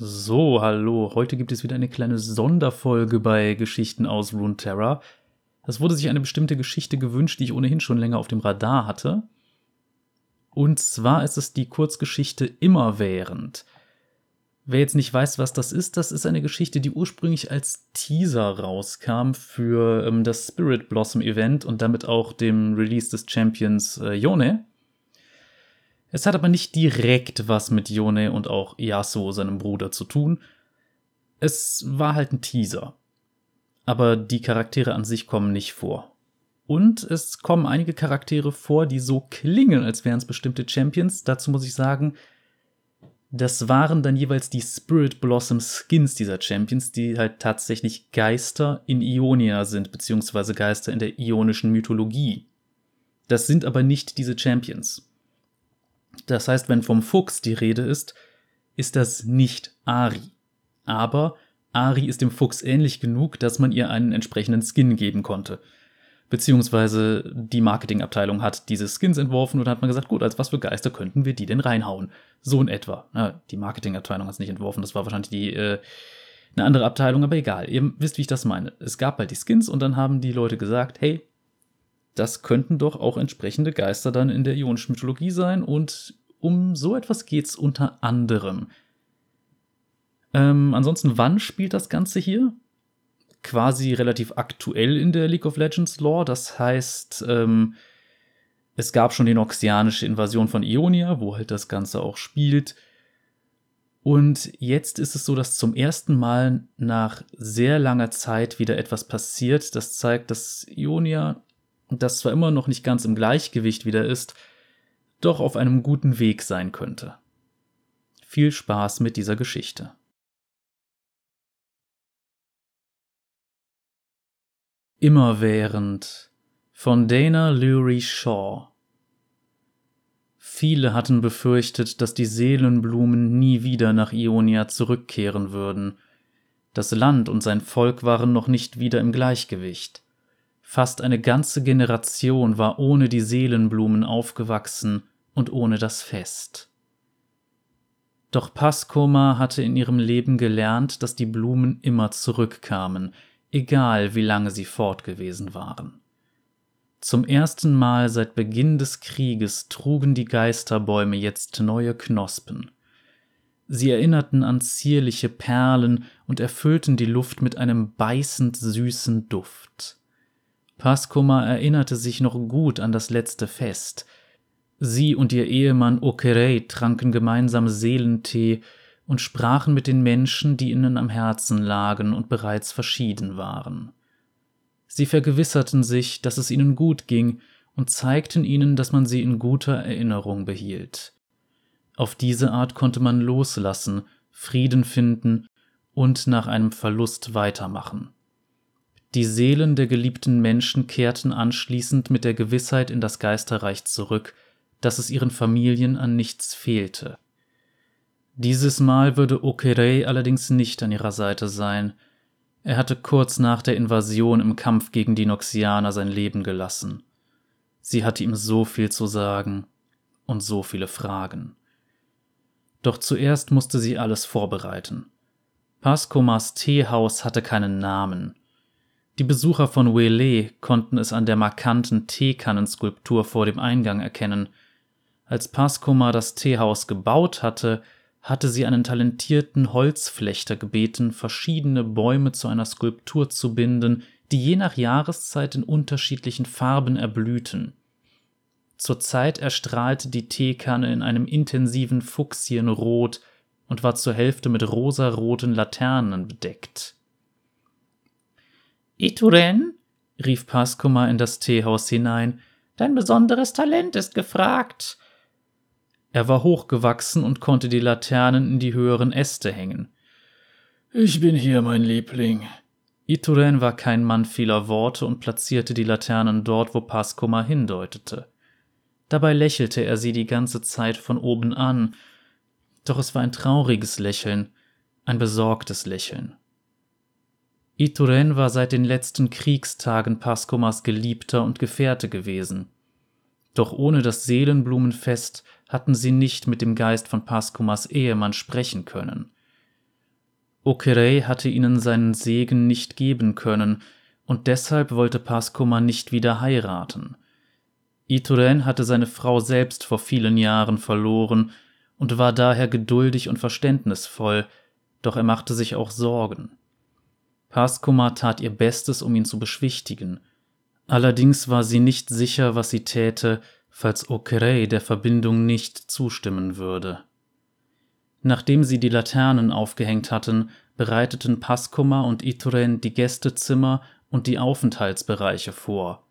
So, hallo. Heute gibt es wieder eine kleine Sonderfolge bei Geschichten aus Runeterra. Es wurde sich eine bestimmte Geschichte gewünscht, die ich ohnehin schon länger auf dem Radar hatte. Und zwar ist es die Kurzgeschichte Immerwährend. Wer jetzt nicht weiß, was das ist, das ist eine Geschichte, die ursprünglich als Teaser rauskam für ähm, das Spirit Blossom Event und damit auch dem Release des Champions äh, Yone. Es hat aber nicht direkt was mit Yone und auch Yasuo, seinem Bruder, zu tun. Es war halt ein Teaser. Aber die Charaktere an sich kommen nicht vor. Und es kommen einige Charaktere vor, die so klingen, als wären es bestimmte Champions. Dazu muss ich sagen, das waren dann jeweils die Spirit Blossom Skins dieser Champions, die halt tatsächlich Geister in Ionia sind, beziehungsweise Geister in der ionischen Mythologie. Das sind aber nicht diese Champions. Das heißt, wenn vom Fuchs die Rede ist, ist das nicht Ari. Aber Ari ist dem Fuchs ähnlich genug, dass man ihr einen entsprechenden Skin geben konnte. Beziehungsweise die Marketingabteilung hat diese Skins entworfen und hat man gesagt, gut, als was für Geister könnten wir die denn reinhauen? So in etwa. Ja, die Marketingabteilung hat es nicht entworfen, das war wahrscheinlich die äh, eine andere Abteilung, aber egal. Ihr wisst, wie ich das meine. Es gab halt die Skins und dann haben die Leute gesagt, hey, das könnten doch auch entsprechende Geister dann in der ionischen Mythologie sein und um so etwas geht's unter anderem. Ähm, ansonsten, wann spielt das Ganze hier? Quasi relativ aktuell in der League of Legends Lore. Das heißt, ähm, es gab schon die noxianische Invasion von Ionia, wo halt das Ganze auch spielt. Und jetzt ist es so, dass zum ersten Mal nach sehr langer Zeit wieder etwas passiert. Das zeigt, dass Ionia das zwar immer noch nicht ganz im Gleichgewicht wieder ist, doch auf einem guten Weg sein könnte. Viel Spaß mit dieser Geschichte. Immerwährend von Dana Lurie Shaw Viele hatten befürchtet, dass die Seelenblumen nie wieder nach Ionia zurückkehren würden. Das Land und sein Volk waren noch nicht wieder im Gleichgewicht. Fast eine ganze Generation war ohne die Seelenblumen aufgewachsen und ohne das Fest. Doch Paskoma hatte in ihrem Leben gelernt, dass die Blumen immer zurückkamen, egal wie lange sie fort gewesen waren. Zum ersten Mal seit Beginn des Krieges trugen die Geisterbäume jetzt neue Knospen. Sie erinnerten an zierliche Perlen und erfüllten die Luft mit einem beißend süßen Duft. Paskoma erinnerte sich noch gut an das letzte Fest. Sie und ihr Ehemann Okerei tranken gemeinsam Seelentee und sprachen mit den Menschen, die ihnen am Herzen lagen und bereits verschieden waren. Sie vergewisserten sich, dass es ihnen gut ging und zeigten ihnen, dass man sie in guter Erinnerung behielt. Auf diese Art konnte man loslassen, Frieden finden und nach einem Verlust weitermachen. Die Seelen der geliebten Menschen kehrten anschließend mit der Gewissheit in das Geisterreich zurück, dass es ihren Familien an nichts fehlte. Dieses Mal würde Okerei allerdings nicht an ihrer Seite sein. Er hatte kurz nach der Invasion im Kampf gegen die Noxianer sein Leben gelassen. Sie hatte ihm so viel zu sagen und so viele Fragen. Doch zuerst musste sie alles vorbereiten. Paskomas Teehaus hatte keinen Namen. Die Besucher von Wele konnten es an der markanten Teekannenskulptur vor dem Eingang erkennen. Als Paskoma das Teehaus gebaut hatte, hatte sie einen talentierten Holzflechter gebeten, verschiedene Bäume zu einer Skulptur zu binden, die je nach Jahreszeit in unterschiedlichen Farben erblühten. Zurzeit erstrahlte die Teekanne in einem intensiven Fuchsienrot und war zur Hälfte mit rosaroten Laternen bedeckt. Ituren, rief Paskoma in das Teehaus hinein, dein besonderes Talent ist gefragt. Er war hochgewachsen und konnte die Laternen in die höheren Äste hängen. Ich bin hier, mein Liebling. Ituren war kein Mann vieler Worte und platzierte die Laternen dort, wo Paskoma hindeutete. Dabei lächelte er sie die ganze Zeit von oben an, doch es war ein trauriges Lächeln, ein besorgtes Lächeln. Ituren war seit den letzten Kriegstagen Paskomas Geliebter und Gefährte gewesen. Doch ohne das Seelenblumenfest hatten sie nicht mit dem Geist von Paskomas Ehemann sprechen können. Okerei hatte ihnen seinen Segen nicht geben können, und deshalb wollte Paskoma nicht wieder heiraten. Ituren hatte seine Frau selbst vor vielen Jahren verloren und war daher geduldig und verständnisvoll, doch er machte sich auch Sorgen. Paskoma tat ihr Bestes, um ihn zu beschwichtigen. Allerdings war sie nicht sicher, was sie täte, falls Okerei der Verbindung nicht zustimmen würde. Nachdem sie die Laternen aufgehängt hatten, bereiteten Paskoma und Ituren die Gästezimmer und die Aufenthaltsbereiche vor.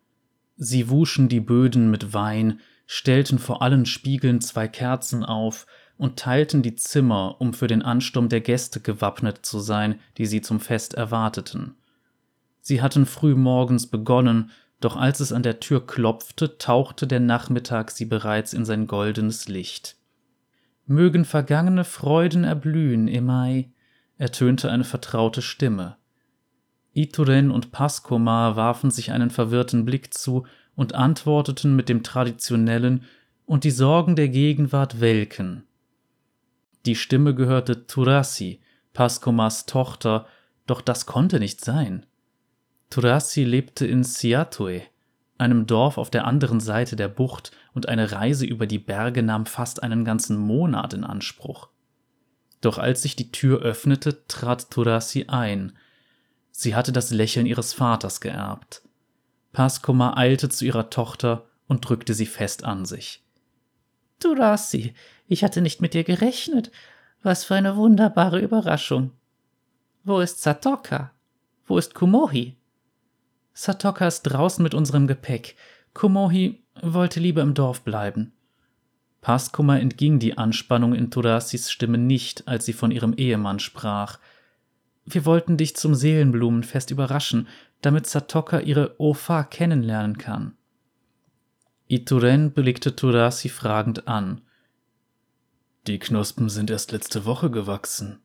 Sie wuschen die Böden mit Wein, stellten vor allen Spiegeln zwei Kerzen auf und teilten die Zimmer, um für den Ansturm der Gäste gewappnet zu sein, die sie zum Fest erwarteten. Sie hatten früh morgens begonnen, doch als es an der Tür klopfte, tauchte der Nachmittag sie bereits in sein goldenes Licht. Mögen vergangene Freuden erblühen, Emai, ertönte eine vertraute Stimme. Ituren und Paskoma warfen sich einen verwirrten Blick zu und antworteten mit dem traditionellen und die Sorgen der Gegenwart welken. Die Stimme gehörte Turasi, Paskomas Tochter, doch das konnte nicht sein. Turasi lebte in Siatue, einem Dorf auf der anderen Seite der Bucht, und eine Reise über die Berge nahm fast einen ganzen Monat in Anspruch. Doch als sich die Tür öffnete, trat Turasi ein. Sie hatte das Lächeln ihres Vaters geerbt. Paskoma eilte zu ihrer Tochter und drückte sie fest an sich. Turasi, ich hatte nicht mit dir gerechnet. Was für eine wunderbare Überraschung. Wo ist Satoka? Wo ist Kumohi? Satoka ist draußen mit unserem Gepäck. Kumohi wollte lieber im Dorf bleiben. Paskuma entging die Anspannung in Turasis Stimme nicht, als sie von ihrem Ehemann sprach. Wir wollten dich zum Seelenblumenfest überraschen, damit Satoka ihre Ofa kennenlernen kann. Ituren blickte Turasi fragend an. Die Knospen sind erst letzte Woche gewachsen.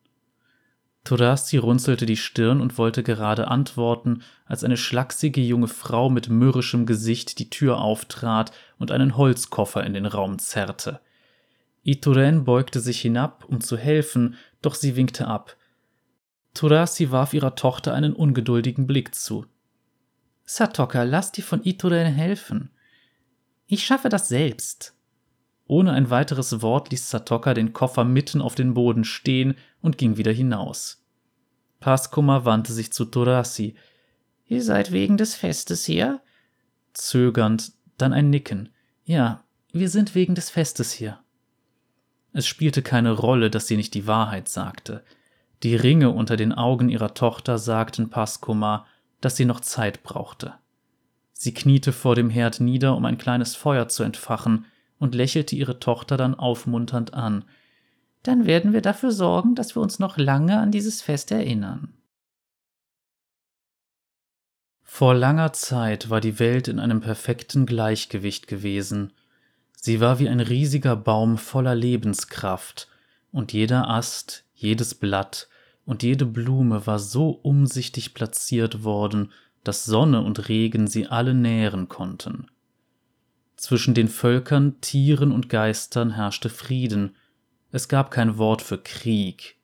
Turasi runzelte die Stirn und wollte gerade antworten, als eine schlachsige junge Frau mit mürrischem Gesicht die Tür auftrat und einen Holzkoffer in den Raum zerrte. Ituren beugte sich hinab, um zu helfen, doch sie winkte ab. Turasi warf ihrer Tochter einen ungeduldigen Blick zu. Satoka, lass dir von Ituren helfen. Ich schaffe das selbst. Ohne ein weiteres Wort ließ Satoka den Koffer mitten auf den Boden stehen und ging wieder hinaus. Paskuma wandte sich zu Torasi. Ihr seid wegen des Festes hier? Zögernd, dann ein Nicken. Ja, wir sind wegen des Festes hier. Es spielte keine Rolle, dass sie nicht die Wahrheit sagte. Die Ringe unter den Augen ihrer Tochter sagten Paskuma, dass sie noch Zeit brauchte. Sie kniete vor dem Herd nieder, um ein kleines Feuer zu entfachen, und lächelte ihre Tochter dann aufmunternd an. Dann werden wir dafür sorgen, dass wir uns noch lange an dieses Fest erinnern. Vor langer Zeit war die Welt in einem perfekten Gleichgewicht gewesen. Sie war wie ein riesiger Baum voller Lebenskraft, und jeder Ast, jedes Blatt und jede Blume war so umsichtig platziert worden, dass Sonne und Regen sie alle nähren konnten. Zwischen den Völkern, Tieren und Geistern herrschte Frieden, es gab kein Wort für Krieg,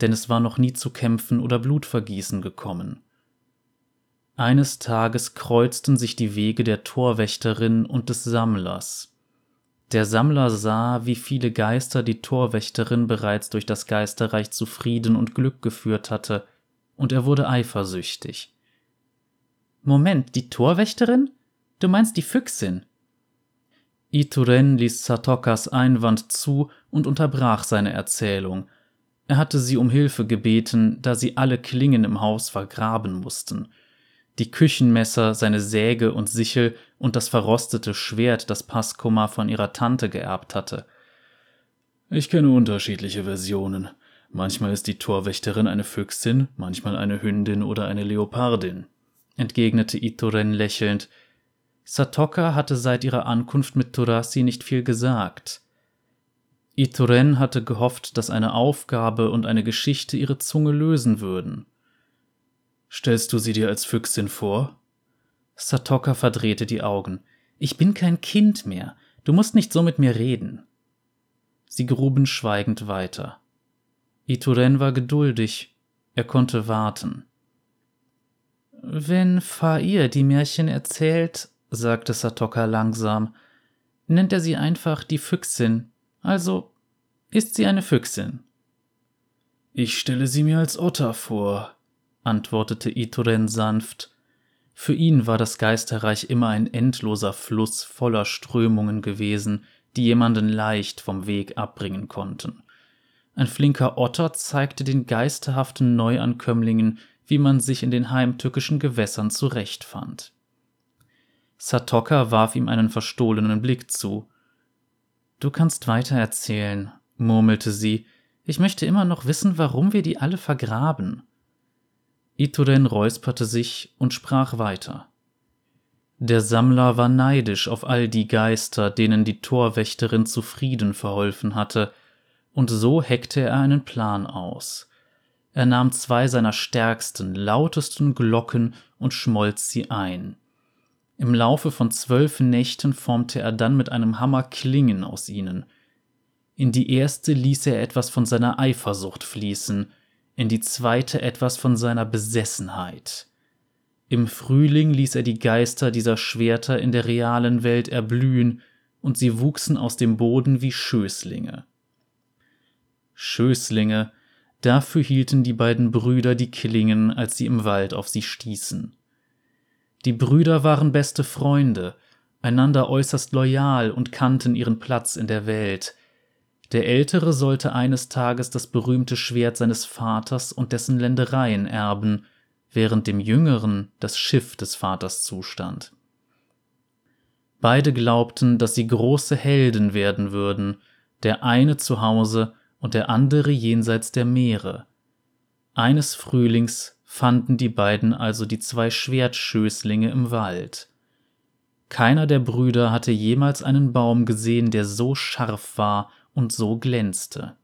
denn es war noch nie zu Kämpfen oder Blutvergießen gekommen. Eines Tages kreuzten sich die Wege der Torwächterin und des Sammlers. Der Sammler sah, wie viele Geister die Torwächterin bereits durch das Geisterreich zu Frieden und Glück geführt hatte, und er wurde eifersüchtig. Moment, die Torwächterin? Du meinst die Füchsin? Ituren ließ Satokas Einwand zu und unterbrach seine Erzählung. Er hatte sie um Hilfe gebeten, da sie alle Klingen im Haus vergraben mussten. Die Küchenmesser, seine Säge und Sichel und das verrostete Schwert, das Paskoma von ihrer Tante geerbt hatte. Ich kenne unterschiedliche Versionen. Manchmal ist die Torwächterin eine Füchsin, manchmal eine Hündin oder eine Leopardin, entgegnete Ituren lächelnd, Satoka hatte seit ihrer Ankunft mit Turasi nicht viel gesagt. Ituren hatte gehofft, dass eine Aufgabe und eine Geschichte ihre Zunge lösen würden. Stellst du sie dir als Füchsin vor? Satoka verdrehte die Augen. Ich bin kein Kind mehr. Du musst nicht so mit mir reden. Sie gruben schweigend weiter. Ituren war geduldig Er konnte warten. Wenn Fair die Märchen erzählt, sagte Satoka langsam, nennt er sie einfach die Füchsin. Also ist sie eine Füchsin. Ich stelle sie mir als Otter vor, antwortete Itoren sanft. Für ihn war das Geisterreich immer ein endloser Fluss voller Strömungen gewesen, die jemanden leicht vom Weg abbringen konnten. Ein flinker Otter zeigte den geisterhaften Neuankömmlingen, wie man sich in den heimtückischen Gewässern zurechtfand. Satoka warf ihm einen verstohlenen Blick zu. Du kannst weiter erzählen, murmelte sie. Ich möchte immer noch wissen, warum wir die alle vergraben. Ituren räusperte sich und sprach weiter. Der Sammler war neidisch auf all die Geister, denen die Torwächterin zu Frieden verholfen hatte, und so heckte er einen Plan aus. Er nahm zwei seiner stärksten, lautesten Glocken und schmolz sie ein. Im Laufe von zwölf Nächten formte er dann mit einem Hammer Klingen aus ihnen. In die erste ließ er etwas von seiner Eifersucht fließen, in die zweite etwas von seiner Besessenheit. Im Frühling ließ er die Geister dieser Schwerter in der realen Welt erblühen, und sie wuchsen aus dem Boden wie Schößlinge. Schößlinge, dafür hielten die beiden Brüder die Klingen, als sie im Wald auf sie stießen. Die Brüder waren beste Freunde, einander äußerst loyal und kannten ihren Platz in der Welt, der Ältere sollte eines Tages das berühmte Schwert seines Vaters und dessen Ländereien erben, während dem Jüngeren das Schiff des Vaters zustand. Beide glaubten, dass sie große Helden werden würden, der eine zu Hause und der andere jenseits der Meere. Eines Frühlings fanden die beiden also die zwei Schwertschößlinge im Wald. Keiner der Brüder hatte jemals einen Baum gesehen, der so scharf war und so glänzte.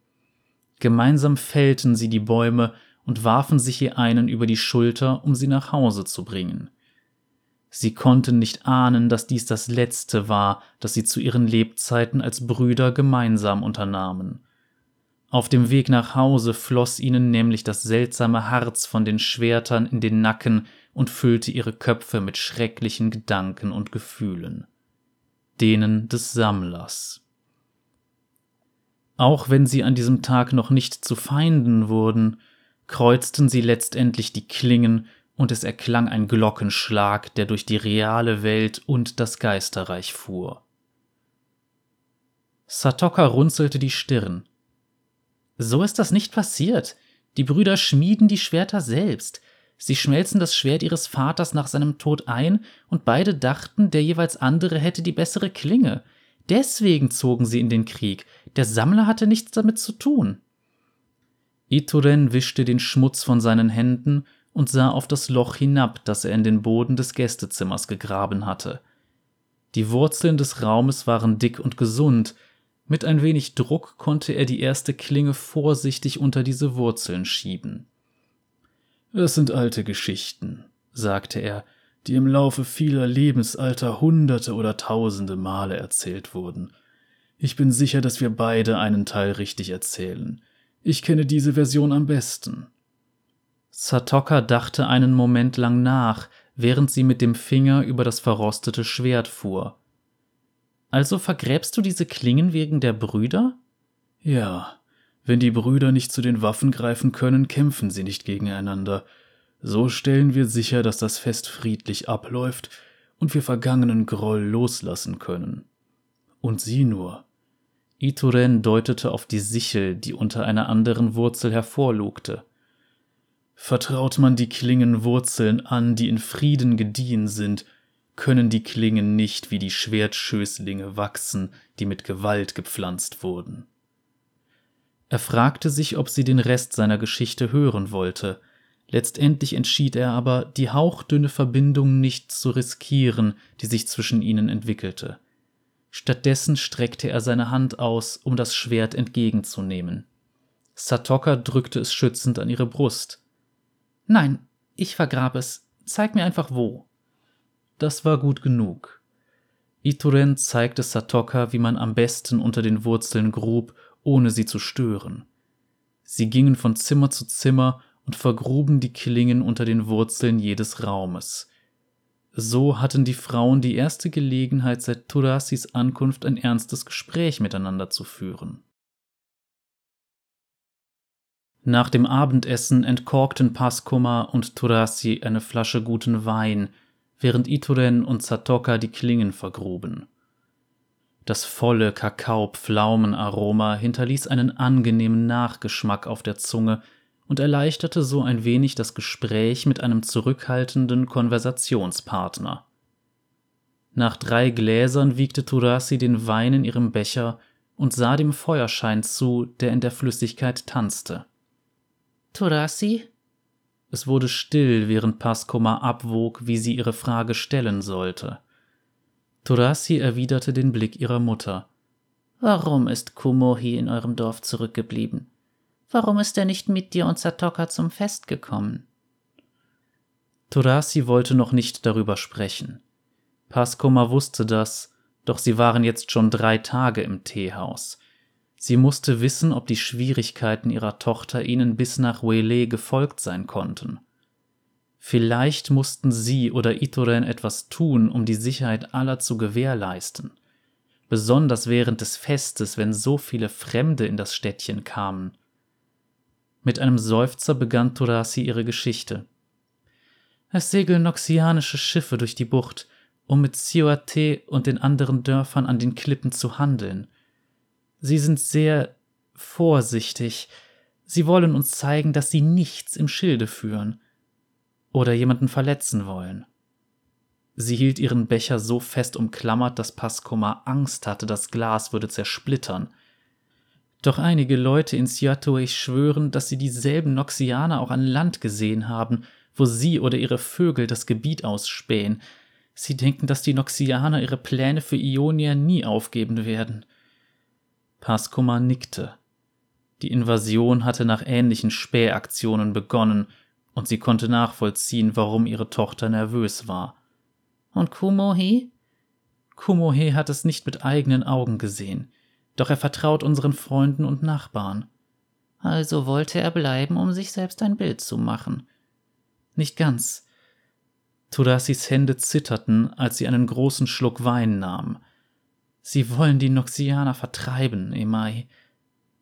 Gemeinsam fällten sie die Bäume und warfen sich je einen über die Schulter, um sie nach Hause zu bringen. Sie konnten nicht ahnen, dass dies das letzte war, das sie zu ihren Lebzeiten als Brüder gemeinsam unternahmen. Auf dem Weg nach Hause floss ihnen nämlich das seltsame Harz von den Schwertern in den Nacken und füllte ihre Köpfe mit schrecklichen Gedanken und Gefühlen. Denen des Sammlers. Auch wenn sie an diesem Tag noch nicht zu Feinden wurden, kreuzten sie letztendlich die Klingen und es erklang ein Glockenschlag, der durch die reale Welt und das Geisterreich fuhr. Satoka runzelte die Stirn. So ist das nicht passiert. Die Brüder schmieden die Schwerter selbst. Sie schmelzen das Schwert ihres Vaters nach seinem Tod ein, und beide dachten, der jeweils andere hätte die bessere Klinge. Deswegen zogen sie in den Krieg. Der Sammler hatte nichts damit zu tun. Ituren wischte den Schmutz von seinen Händen und sah auf das Loch hinab, das er in den Boden des Gästezimmers gegraben hatte. Die Wurzeln des Raumes waren dick und gesund, mit ein wenig Druck konnte er die erste Klinge vorsichtig unter diese Wurzeln schieben. Es sind alte Geschichten, sagte er, die im Laufe vieler Lebensalter hunderte oder tausende Male erzählt wurden. Ich bin sicher, dass wir beide einen Teil richtig erzählen. Ich kenne diese Version am besten. Satoka dachte einen Moment lang nach, während sie mit dem Finger über das verrostete Schwert fuhr. Also vergräbst du diese Klingen wegen der Brüder? Ja, wenn die Brüder nicht zu den Waffen greifen können, kämpfen sie nicht gegeneinander. So stellen wir sicher, dass das Fest friedlich abläuft und wir vergangenen Groll loslassen können. Und sieh nur. Ituren deutete auf die Sichel, die unter einer anderen Wurzel hervorlugte. Vertraut man die Klingen Wurzeln an, die in Frieden gediehen sind, können die Klingen nicht wie die Schwertschößlinge wachsen, die mit Gewalt gepflanzt wurden. Er fragte sich, ob sie den Rest seiner Geschichte hören wollte, Letztendlich entschied er aber, die hauchdünne Verbindung nicht zu riskieren, die sich zwischen ihnen entwickelte. Stattdessen streckte er seine Hand aus, um das Schwert entgegenzunehmen. Satoka drückte es schützend an ihre Brust. Nein, ich vergrab es. Zeig mir einfach wo. Das war gut genug. Ituren zeigte Satoka, wie man am besten unter den Wurzeln grub, ohne sie zu stören. Sie gingen von Zimmer zu Zimmer und vergruben die Klingen unter den Wurzeln jedes Raumes. So hatten die Frauen die erste Gelegenheit seit Turasis Ankunft ein ernstes Gespräch miteinander zu führen. Nach dem Abendessen entkorkten Paskoma und Turasi eine Flasche guten Wein, während Ituren und Satoka die Klingen vergruben. Das volle Kakao-Pflaumenaroma hinterließ einen angenehmen Nachgeschmack auf der Zunge und erleichterte so ein wenig das Gespräch mit einem zurückhaltenden Konversationspartner. Nach drei Gläsern wiegte Turasi den Wein in ihrem Becher und sah dem Feuerschein zu, der in der Flüssigkeit tanzte. Turasi? Es wurde still, während Paskoma abwog, wie sie ihre Frage stellen sollte. Turasi erwiderte den Blick ihrer Mutter. Warum ist Kumohi in eurem Dorf zurückgeblieben? Warum ist er nicht mit dir und Satoka zum Fest gekommen? Turasi wollte noch nicht darüber sprechen. Paskoma wusste das, doch sie waren jetzt schon drei Tage im Teehaus. Sie musste wissen, ob die Schwierigkeiten ihrer Tochter ihnen bis nach Wele gefolgt sein konnten. Vielleicht mussten sie oder Itoren etwas tun, um die Sicherheit aller zu gewährleisten. Besonders während des Festes, wenn so viele Fremde in das Städtchen kamen. Mit einem Seufzer begann Turasi ihre Geschichte. Es segeln noxianische Schiffe durch die Bucht, um mit Sioate und den anderen Dörfern an den Klippen zu handeln – Sie sind sehr vorsichtig. Sie wollen uns zeigen, dass sie nichts im Schilde führen oder jemanden verletzen wollen. Sie hielt ihren Becher so fest umklammert, dass Paskoma Angst hatte, das Glas würde zersplittern. Doch einige Leute in Siatue schwören, dass sie dieselben Noxianer auch an Land gesehen haben, wo sie oder ihre Vögel das Gebiet ausspähen. Sie denken, dass die Noxianer ihre Pläne für Ionia nie aufgeben werden. Paskoma nickte. Die Invasion hatte nach ähnlichen Spähaktionen begonnen, und sie konnte nachvollziehen, warum ihre Tochter nervös war. Und Kumohi? Kumohe hat es nicht mit eigenen Augen gesehen, doch er vertraut unseren Freunden und Nachbarn. Also wollte er bleiben, um sich selbst ein Bild zu machen. Nicht ganz. Turasis Hände zitterten, als sie einen großen Schluck Wein nahm. Sie wollen die Noxianer vertreiben, Emai.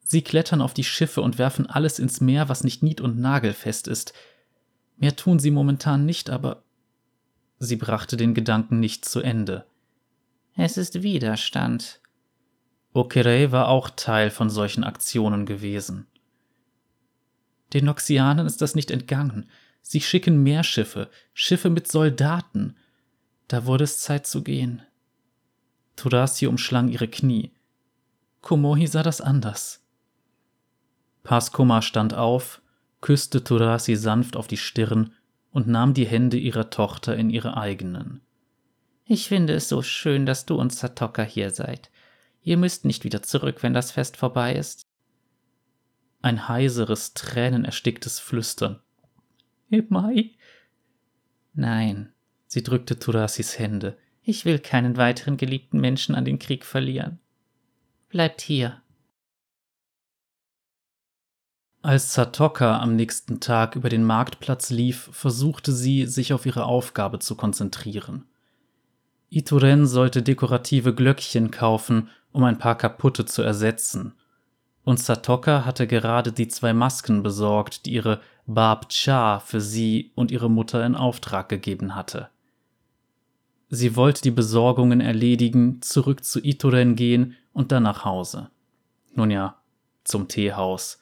Sie klettern auf die Schiffe und werfen alles ins Meer, was nicht nied- und nagelfest ist. Mehr tun sie momentan nicht, aber sie brachte den Gedanken nicht zu Ende. Es ist Widerstand. Okerei war auch Teil von solchen Aktionen gewesen. Den Noxianern ist das nicht entgangen. Sie schicken mehr Schiffe, Schiffe mit Soldaten. Da wurde es Zeit zu gehen. Turasi umschlang ihre Knie. Komohi sah das anders. Paskoma stand auf, küsste Turasi sanft auf die Stirn und nahm die Hände ihrer Tochter in ihre eigenen. Ich finde es so schön, dass du und Satoka hier seid. Ihr müsst nicht wieder zurück, wenn das Fest vorbei ist. Ein heiseres, tränenersticktes Flüstern. Emai? Nein, sie drückte Turasis Hände. Ich will keinen weiteren geliebten Menschen an den Krieg verlieren. Bleibt hier. Als Satoka am nächsten Tag über den Marktplatz lief, versuchte sie, sich auf ihre Aufgabe zu konzentrieren. Ituren sollte dekorative Glöckchen kaufen, um ein paar kaputte zu ersetzen. Und Satoka hatte gerade die zwei Masken besorgt, die ihre Bab Cha für sie und ihre Mutter in Auftrag gegeben hatte. Sie wollte die Besorgungen erledigen, zurück zu Itoren gehen und dann nach Hause. Nun ja, zum Teehaus.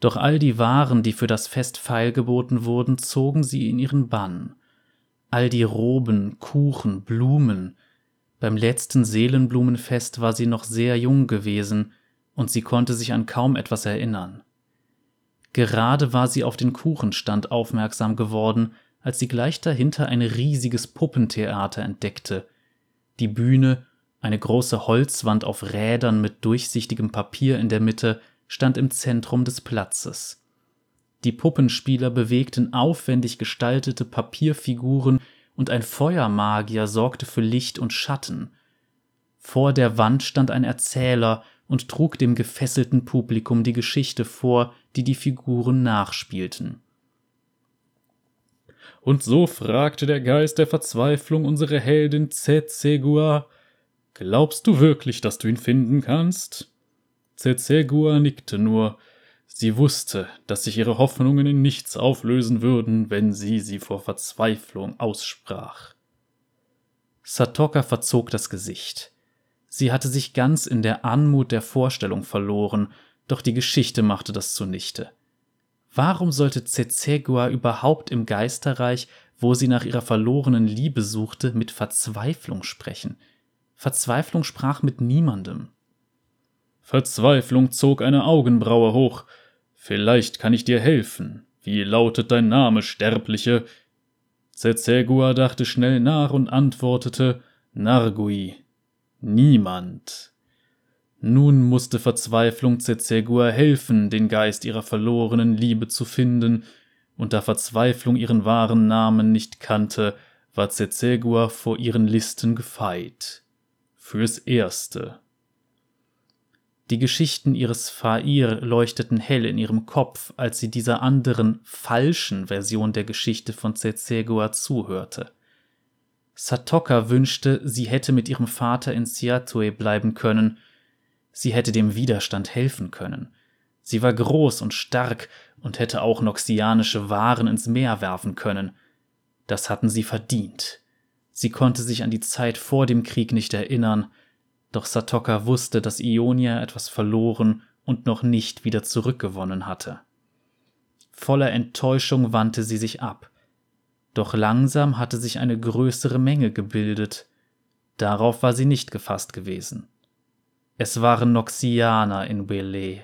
Doch all die Waren, die für das Fest feilgeboten wurden, zogen sie in ihren Bann. All die Roben, Kuchen, Blumen. Beim letzten Seelenblumenfest war sie noch sehr jung gewesen, und sie konnte sich an kaum etwas erinnern. Gerade war sie auf den Kuchenstand aufmerksam geworden, als sie gleich dahinter ein riesiges Puppentheater entdeckte. Die Bühne, eine große Holzwand auf Rädern mit durchsichtigem Papier in der Mitte, stand im Zentrum des Platzes. Die Puppenspieler bewegten aufwendig gestaltete Papierfiguren und ein Feuermagier sorgte für Licht und Schatten. Vor der Wand stand ein Erzähler und trug dem gefesselten Publikum die Geschichte vor, die die Figuren nachspielten. Und so fragte der Geist der Verzweiflung unsere Heldin Tsetsegua, Glaubst du wirklich, dass du ihn finden kannst? Tsetsegua nickte nur. Sie wusste, dass sich ihre Hoffnungen in nichts auflösen würden, wenn sie sie vor Verzweiflung aussprach. Satoka verzog das Gesicht. Sie hatte sich ganz in der Anmut der Vorstellung verloren, doch die Geschichte machte das zunichte. Warum sollte Tsetsegua überhaupt im Geisterreich, wo sie nach ihrer verlorenen Liebe suchte, mit Verzweiflung sprechen? Verzweiflung sprach mit niemandem. Verzweiflung zog eine Augenbraue hoch. Vielleicht kann ich dir helfen. Wie lautet dein Name, Sterbliche? Zezegua dachte schnell nach und antwortete Nargui. Niemand. Nun musste Verzweiflung Zezegua helfen, den Geist ihrer verlorenen Liebe zu finden, und da Verzweiflung ihren wahren Namen nicht kannte, war Zezegua vor ihren Listen gefeit fürs Erste. Die Geschichten ihres Fair leuchteten hell in ihrem Kopf, als sie dieser anderen, falschen Version der Geschichte von Tsetsegua zuhörte. Satoka wünschte, sie hätte mit ihrem Vater in Siatue bleiben können. Sie hätte dem Widerstand helfen können. Sie war groß und stark und hätte auch noxianische Waren ins Meer werfen können. Das hatten sie verdient. Sie konnte sich an die Zeit vor dem Krieg nicht erinnern, doch Satoka wusste, dass Ionia etwas verloren und noch nicht wieder zurückgewonnen hatte. Voller Enttäuschung wandte sie sich ab. Doch langsam hatte sich eine größere Menge gebildet. Darauf war sie nicht gefasst gewesen. Es waren Noxianer in Wele.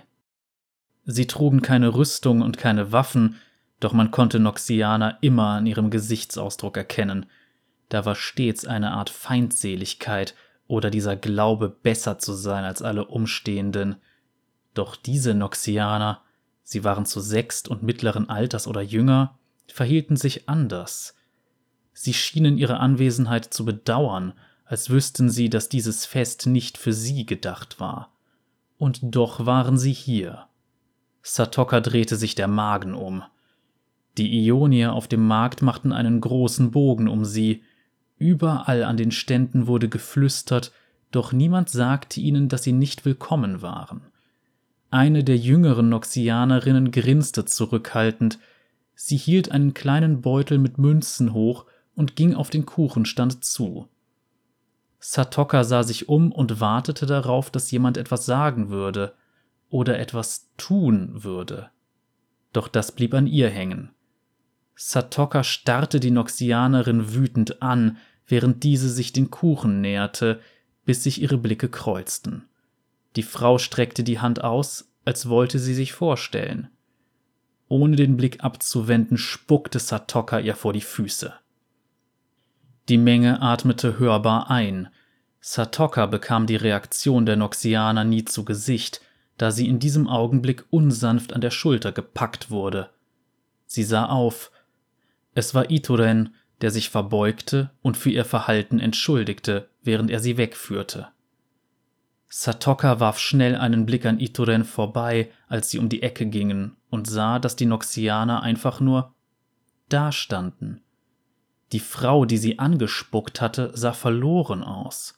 Sie trugen keine Rüstung und keine Waffen, doch man konnte Noxianer immer an ihrem Gesichtsausdruck erkennen – da war stets eine Art Feindseligkeit oder dieser Glaube, besser zu sein als alle Umstehenden. Doch diese Noxianer, sie waren zu sechst und mittleren Alters oder jünger, verhielten sich anders. Sie schienen ihre Anwesenheit zu bedauern, als wüssten sie, dass dieses Fest nicht für sie gedacht war. Und doch waren sie hier. Satoka drehte sich der Magen um. Die Ionier auf dem Markt machten einen großen Bogen um sie, Überall an den Ständen wurde geflüstert, doch niemand sagte ihnen, dass sie nicht willkommen waren. Eine der jüngeren Noxianerinnen grinste zurückhaltend, sie hielt einen kleinen Beutel mit Münzen hoch und ging auf den Kuchenstand zu. Satoka sah sich um und wartete darauf, dass jemand etwas sagen würde oder etwas tun würde. Doch das blieb an ihr hängen. Satoka starrte die Noxianerin wütend an, während diese sich den Kuchen näherte, bis sich ihre Blicke kreuzten. Die Frau streckte die Hand aus, als wollte sie sich vorstellen. Ohne den Blick abzuwenden, spuckte Satoka ihr vor die Füße. Die Menge atmete hörbar ein. Satoka bekam die Reaktion der Noxianer nie zu Gesicht, da sie in diesem Augenblick unsanft an der Schulter gepackt wurde. Sie sah auf, es war Itoren, der sich verbeugte und für ihr Verhalten entschuldigte, während er sie wegführte. Satoka warf schnell einen Blick an Itoren vorbei, als sie um die Ecke gingen, und sah, dass die Noxianer einfach nur dastanden. Die Frau, die sie angespuckt hatte, sah verloren aus.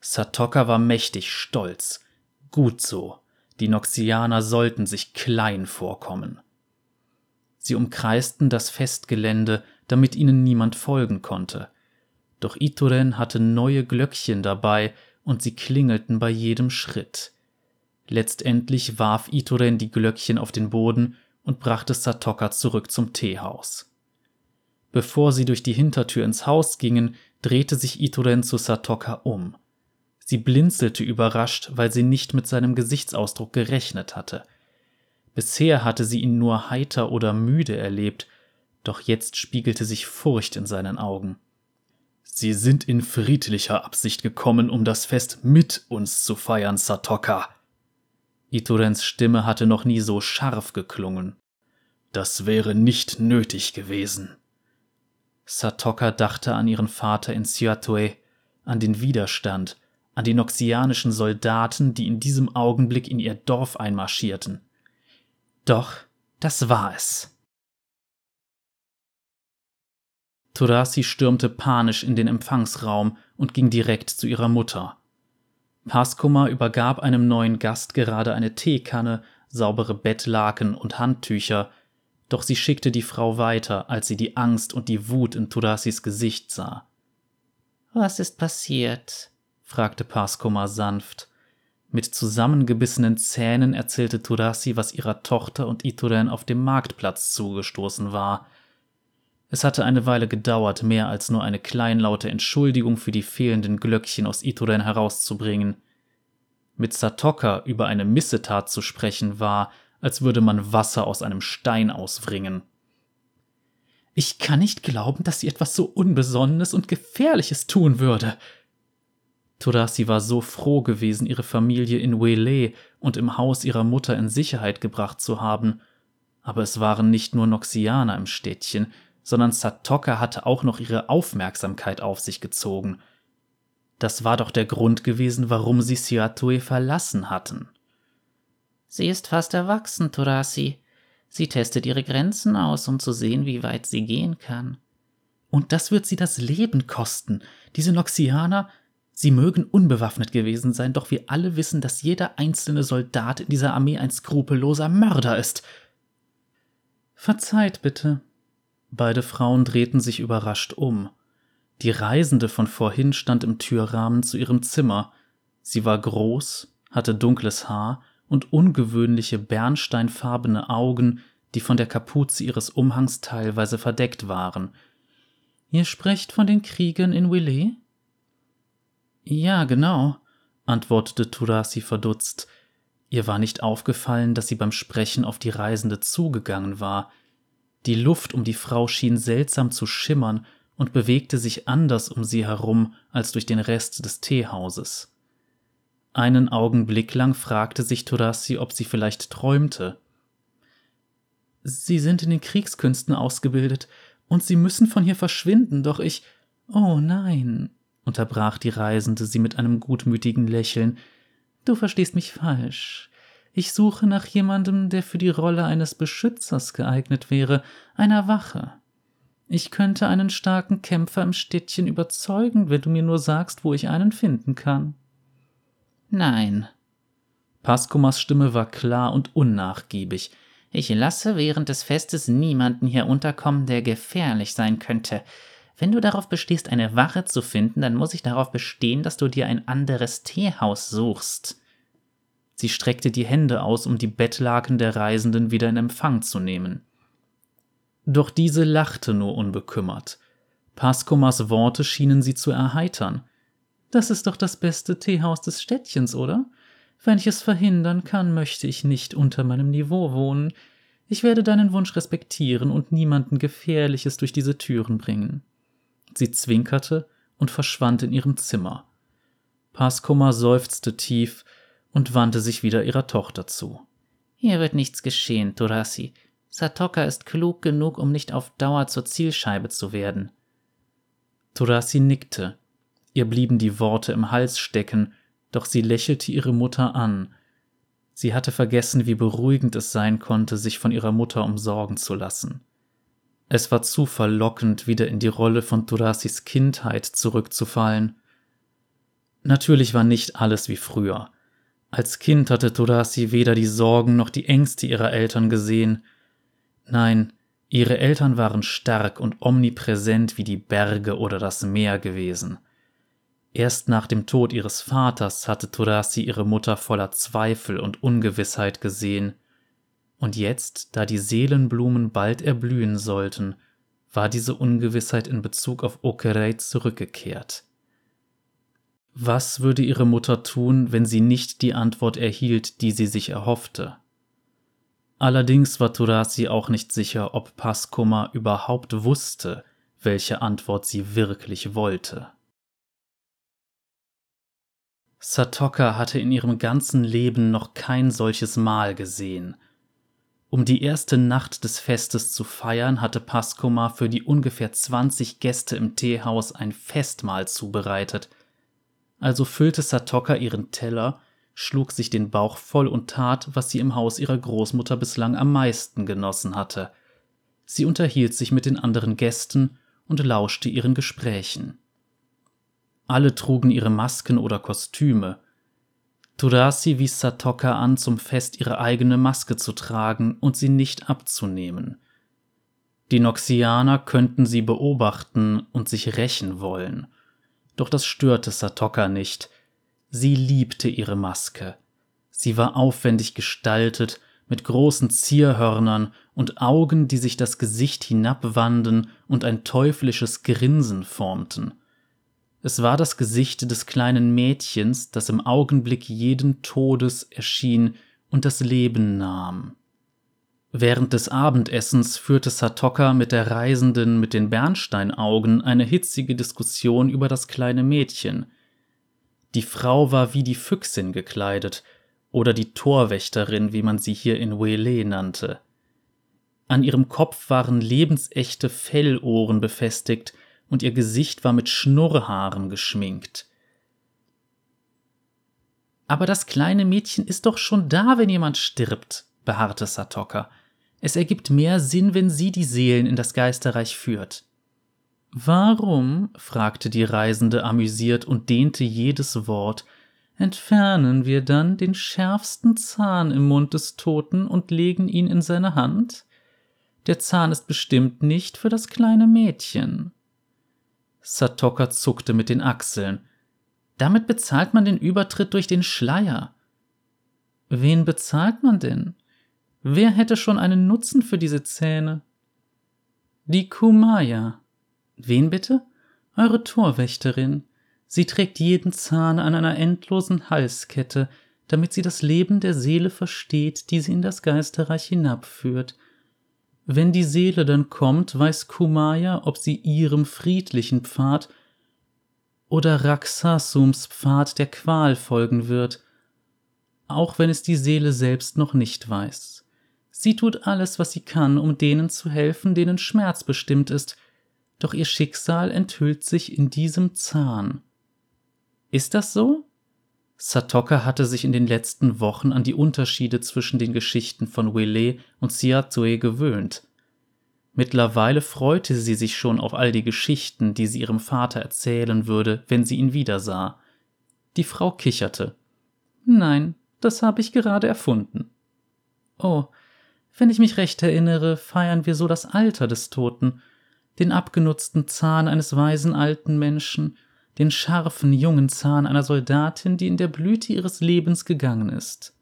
Satoka war mächtig stolz. Gut so. Die Noxianer sollten sich klein vorkommen. Sie umkreisten das Festgelände, damit ihnen niemand folgen konnte. Doch Ituren hatte neue Glöckchen dabei und sie klingelten bei jedem Schritt. Letztendlich warf Ituren die Glöckchen auf den Boden und brachte Satoka zurück zum Teehaus. Bevor sie durch die Hintertür ins Haus gingen, drehte sich Ituren zu Satoka um. Sie blinzelte überrascht, weil sie nicht mit seinem Gesichtsausdruck gerechnet hatte. Bisher hatte sie ihn nur heiter oder müde erlebt, doch jetzt spiegelte sich Furcht in seinen Augen. Sie sind in friedlicher Absicht gekommen, um das Fest mit uns zu feiern, Satoka. Iturens Stimme hatte noch nie so scharf geklungen. Das wäre nicht nötig gewesen. Satoka dachte an ihren Vater in Siatue, an den Widerstand, an die noxianischen Soldaten, die in diesem Augenblick in ihr Dorf einmarschierten. Doch, das war es. Turasi stürmte panisch in den Empfangsraum und ging direkt zu ihrer Mutter. Paskoma übergab einem neuen Gast gerade eine Teekanne, saubere Bettlaken und Handtücher, doch sie schickte die Frau weiter, als sie die Angst und die Wut in Turasis Gesicht sah. Was ist passiert? fragte Paskoma sanft. Mit zusammengebissenen Zähnen erzählte Turasi, was ihrer Tochter und Ituren auf dem Marktplatz zugestoßen war. Es hatte eine Weile gedauert, mehr als nur eine kleinlaute Entschuldigung für die fehlenden Glöckchen aus Ituren herauszubringen. Mit Satoka über eine Missetat zu sprechen war, als würde man Wasser aus einem Stein auswringen. Ich kann nicht glauben, dass sie etwas so Unbesonnenes und Gefährliches tun würde, Turasi war so froh gewesen, ihre Familie in Wele und im Haus ihrer Mutter in Sicherheit gebracht zu haben. Aber es waren nicht nur Noxianer im Städtchen, sondern Satoka hatte auch noch ihre Aufmerksamkeit auf sich gezogen. Das war doch der Grund gewesen, warum sie Siatue verlassen hatten. Sie ist fast erwachsen, Turasi. Sie testet ihre Grenzen aus, um zu sehen, wie weit sie gehen kann. Und das wird sie das Leben kosten. Diese Noxianer Sie mögen unbewaffnet gewesen sein, doch wir alle wissen, dass jeder einzelne Soldat in dieser Armee ein skrupelloser Mörder ist. Verzeiht bitte. Beide Frauen drehten sich überrascht um. Die Reisende von vorhin stand im Türrahmen zu ihrem Zimmer. Sie war groß, hatte dunkles Haar und ungewöhnliche bernsteinfarbene Augen, die von der Kapuze ihres Umhangs teilweise verdeckt waren. Ihr sprecht von den Kriegern in Willet? Ja, genau, antwortete Turasi verdutzt. Ihr war nicht aufgefallen, dass sie beim Sprechen auf die Reisende zugegangen war. Die Luft um die Frau schien seltsam zu schimmern und bewegte sich anders um sie herum als durch den Rest des Teehauses. Einen Augenblick lang fragte sich Turasi, ob sie vielleicht träumte. Sie sind in den Kriegskünsten ausgebildet, und Sie müssen von hier verschwinden, doch ich. Oh nein, unterbrach die Reisende sie mit einem gutmütigen Lächeln. Du verstehst mich falsch. Ich suche nach jemandem, der für die Rolle eines Beschützers geeignet wäre, einer Wache. Ich könnte einen starken Kämpfer im Städtchen überzeugen, wenn du mir nur sagst, wo ich einen finden kann. Nein. Paskumas Stimme war klar und unnachgiebig. Ich lasse während des Festes niemanden hier unterkommen, der gefährlich sein könnte. Wenn du darauf bestehst, eine Wache zu finden, dann muss ich darauf bestehen, dass du dir ein anderes Teehaus suchst. Sie streckte die Hände aus, um die Bettlaken der Reisenden wieder in Empfang zu nehmen. Doch diese lachte nur unbekümmert. Pascomas Worte schienen sie zu erheitern. Das ist doch das beste Teehaus des Städtchens, oder? Wenn ich es verhindern kann, möchte ich nicht unter meinem Niveau wohnen. Ich werde deinen Wunsch respektieren und niemanden Gefährliches durch diese Türen bringen. Sie zwinkerte und verschwand in ihrem Zimmer. Paskoma seufzte tief und wandte sich wieder ihrer Tochter zu. Hier wird nichts geschehen, Turasi. Satoka ist klug genug, um nicht auf Dauer zur Zielscheibe zu werden. Turasi nickte. Ihr blieben die Worte im Hals stecken, doch sie lächelte ihre Mutter an. Sie hatte vergessen, wie beruhigend es sein konnte, sich von ihrer Mutter umsorgen zu lassen. Es war zu verlockend, wieder in die Rolle von Turasis Kindheit zurückzufallen. Natürlich war nicht alles wie früher. Als Kind hatte Turasi weder die Sorgen noch die Ängste ihrer Eltern gesehen. Nein, ihre Eltern waren stark und omnipräsent wie die Berge oder das Meer gewesen. Erst nach dem Tod ihres Vaters hatte Turasi ihre Mutter voller Zweifel und Ungewissheit gesehen. Und jetzt, da die Seelenblumen bald erblühen sollten, war diese Ungewissheit in Bezug auf Okerei zurückgekehrt. Was würde ihre Mutter tun, wenn sie nicht die Antwort erhielt, die sie sich erhoffte? Allerdings war Turasi auch nicht sicher, ob Paskoma überhaupt wusste, welche Antwort sie wirklich wollte. Satoka hatte in ihrem ganzen Leben noch kein solches Mal gesehen – um die erste Nacht des Festes zu feiern, hatte Paskoma für die ungefähr 20 Gäste im Teehaus ein Festmahl zubereitet. Also füllte Satoka ihren Teller, schlug sich den Bauch voll und tat, was sie im Haus ihrer Großmutter bislang am meisten genossen hatte. Sie unterhielt sich mit den anderen Gästen und lauschte ihren Gesprächen. Alle trugen ihre Masken oder Kostüme. Turasi wies Satoka an, zum Fest ihre eigene Maske zu tragen und sie nicht abzunehmen. Die Noxianer könnten sie beobachten und sich rächen wollen. Doch das störte Satoka nicht. Sie liebte ihre Maske. Sie war aufwendig gestaltet, mit großen Zierhörnern und Augen, die sich das Gesicht hinabwanden und ein teuflisches Grinsen formten. Es war das Gesicht des kleinen Mädchens, das im Augenblick jeden Todes erschien und das Leben nahm. Während des Abendessens führte Satoka mit der Reisenden mit den Bernsteinaugen eine hitzige Diskussion über das kleine Mädchen. Die Frau war wie die Füchsin gekleidet, oder die Torwächterin, wie man sie hier in Wele nannte. An ihrem Kopf waren lebensechte Fellohren befestigt, und ihr Gesicht war mit Schnurrhaaren geschminkt. Aber das kleine Mädchen ist doch schon da, wenn jemand stirbt, beharrte Satoka. Es ergibt mehr Sinn, wenn sie die Seelen in das Geisterreich führt. Warum? fragte die Reisende amüsiert und dehnte jedes Wort. Entfernen wir dann den schärfsten Zahn im Mund des Toten und legen ihn in seine Hand? Der Zahn ist bestimmt nicht für das kleine Mädchen. Satoka zuckte mit den Achseln. Damit bezahlt man den Übertritt durch den Schleier. Wen bezahlt man denn? Wer hätte schon einen Nutzen für diese Zähne? Die Kumaya. Wen bitte? Eure Torwächterin. Sie trägt jeden Zahn an einer endlosen Halskette, damit sie das Leben der Seele versteht, die sie in das Geisterreich hinabführt. Wenn die Seele dann kommt, weiß Kumaya, ob sie ihrem friedlichen Pfad oder Raksasums Pfad der Qual folgen wird, auch wenn es die Seele selbst noch nicht weiß. Sie tut alles, was sie kann, um denen zu helfen, denen Schmerz bestimmt ist, doch ihr Schicksal enthüllt sich in diesem Zahn. Ist das so? Satoka hatte sich in den letzten Wochen an die Unterschiede zwischen den Geschichten von Wele und Siatue gewöhnt. Mittlerweile freute sie sich schon auf all die Geschichten, die sie ihrem Vater erzählen würde, wenn sie ihn wiedersah. Die Frau kicherte. Nein, das habe ich gerade erfunden. Oh, wenn ich mich recht erinnere, feiern wir so das Alter des Toten, den abgenutzten Zahn eines weisen alten Menschen, den scharfen jungen Zahn einer Soldatin, die in der Blüte ihres Lebens gegangen ist.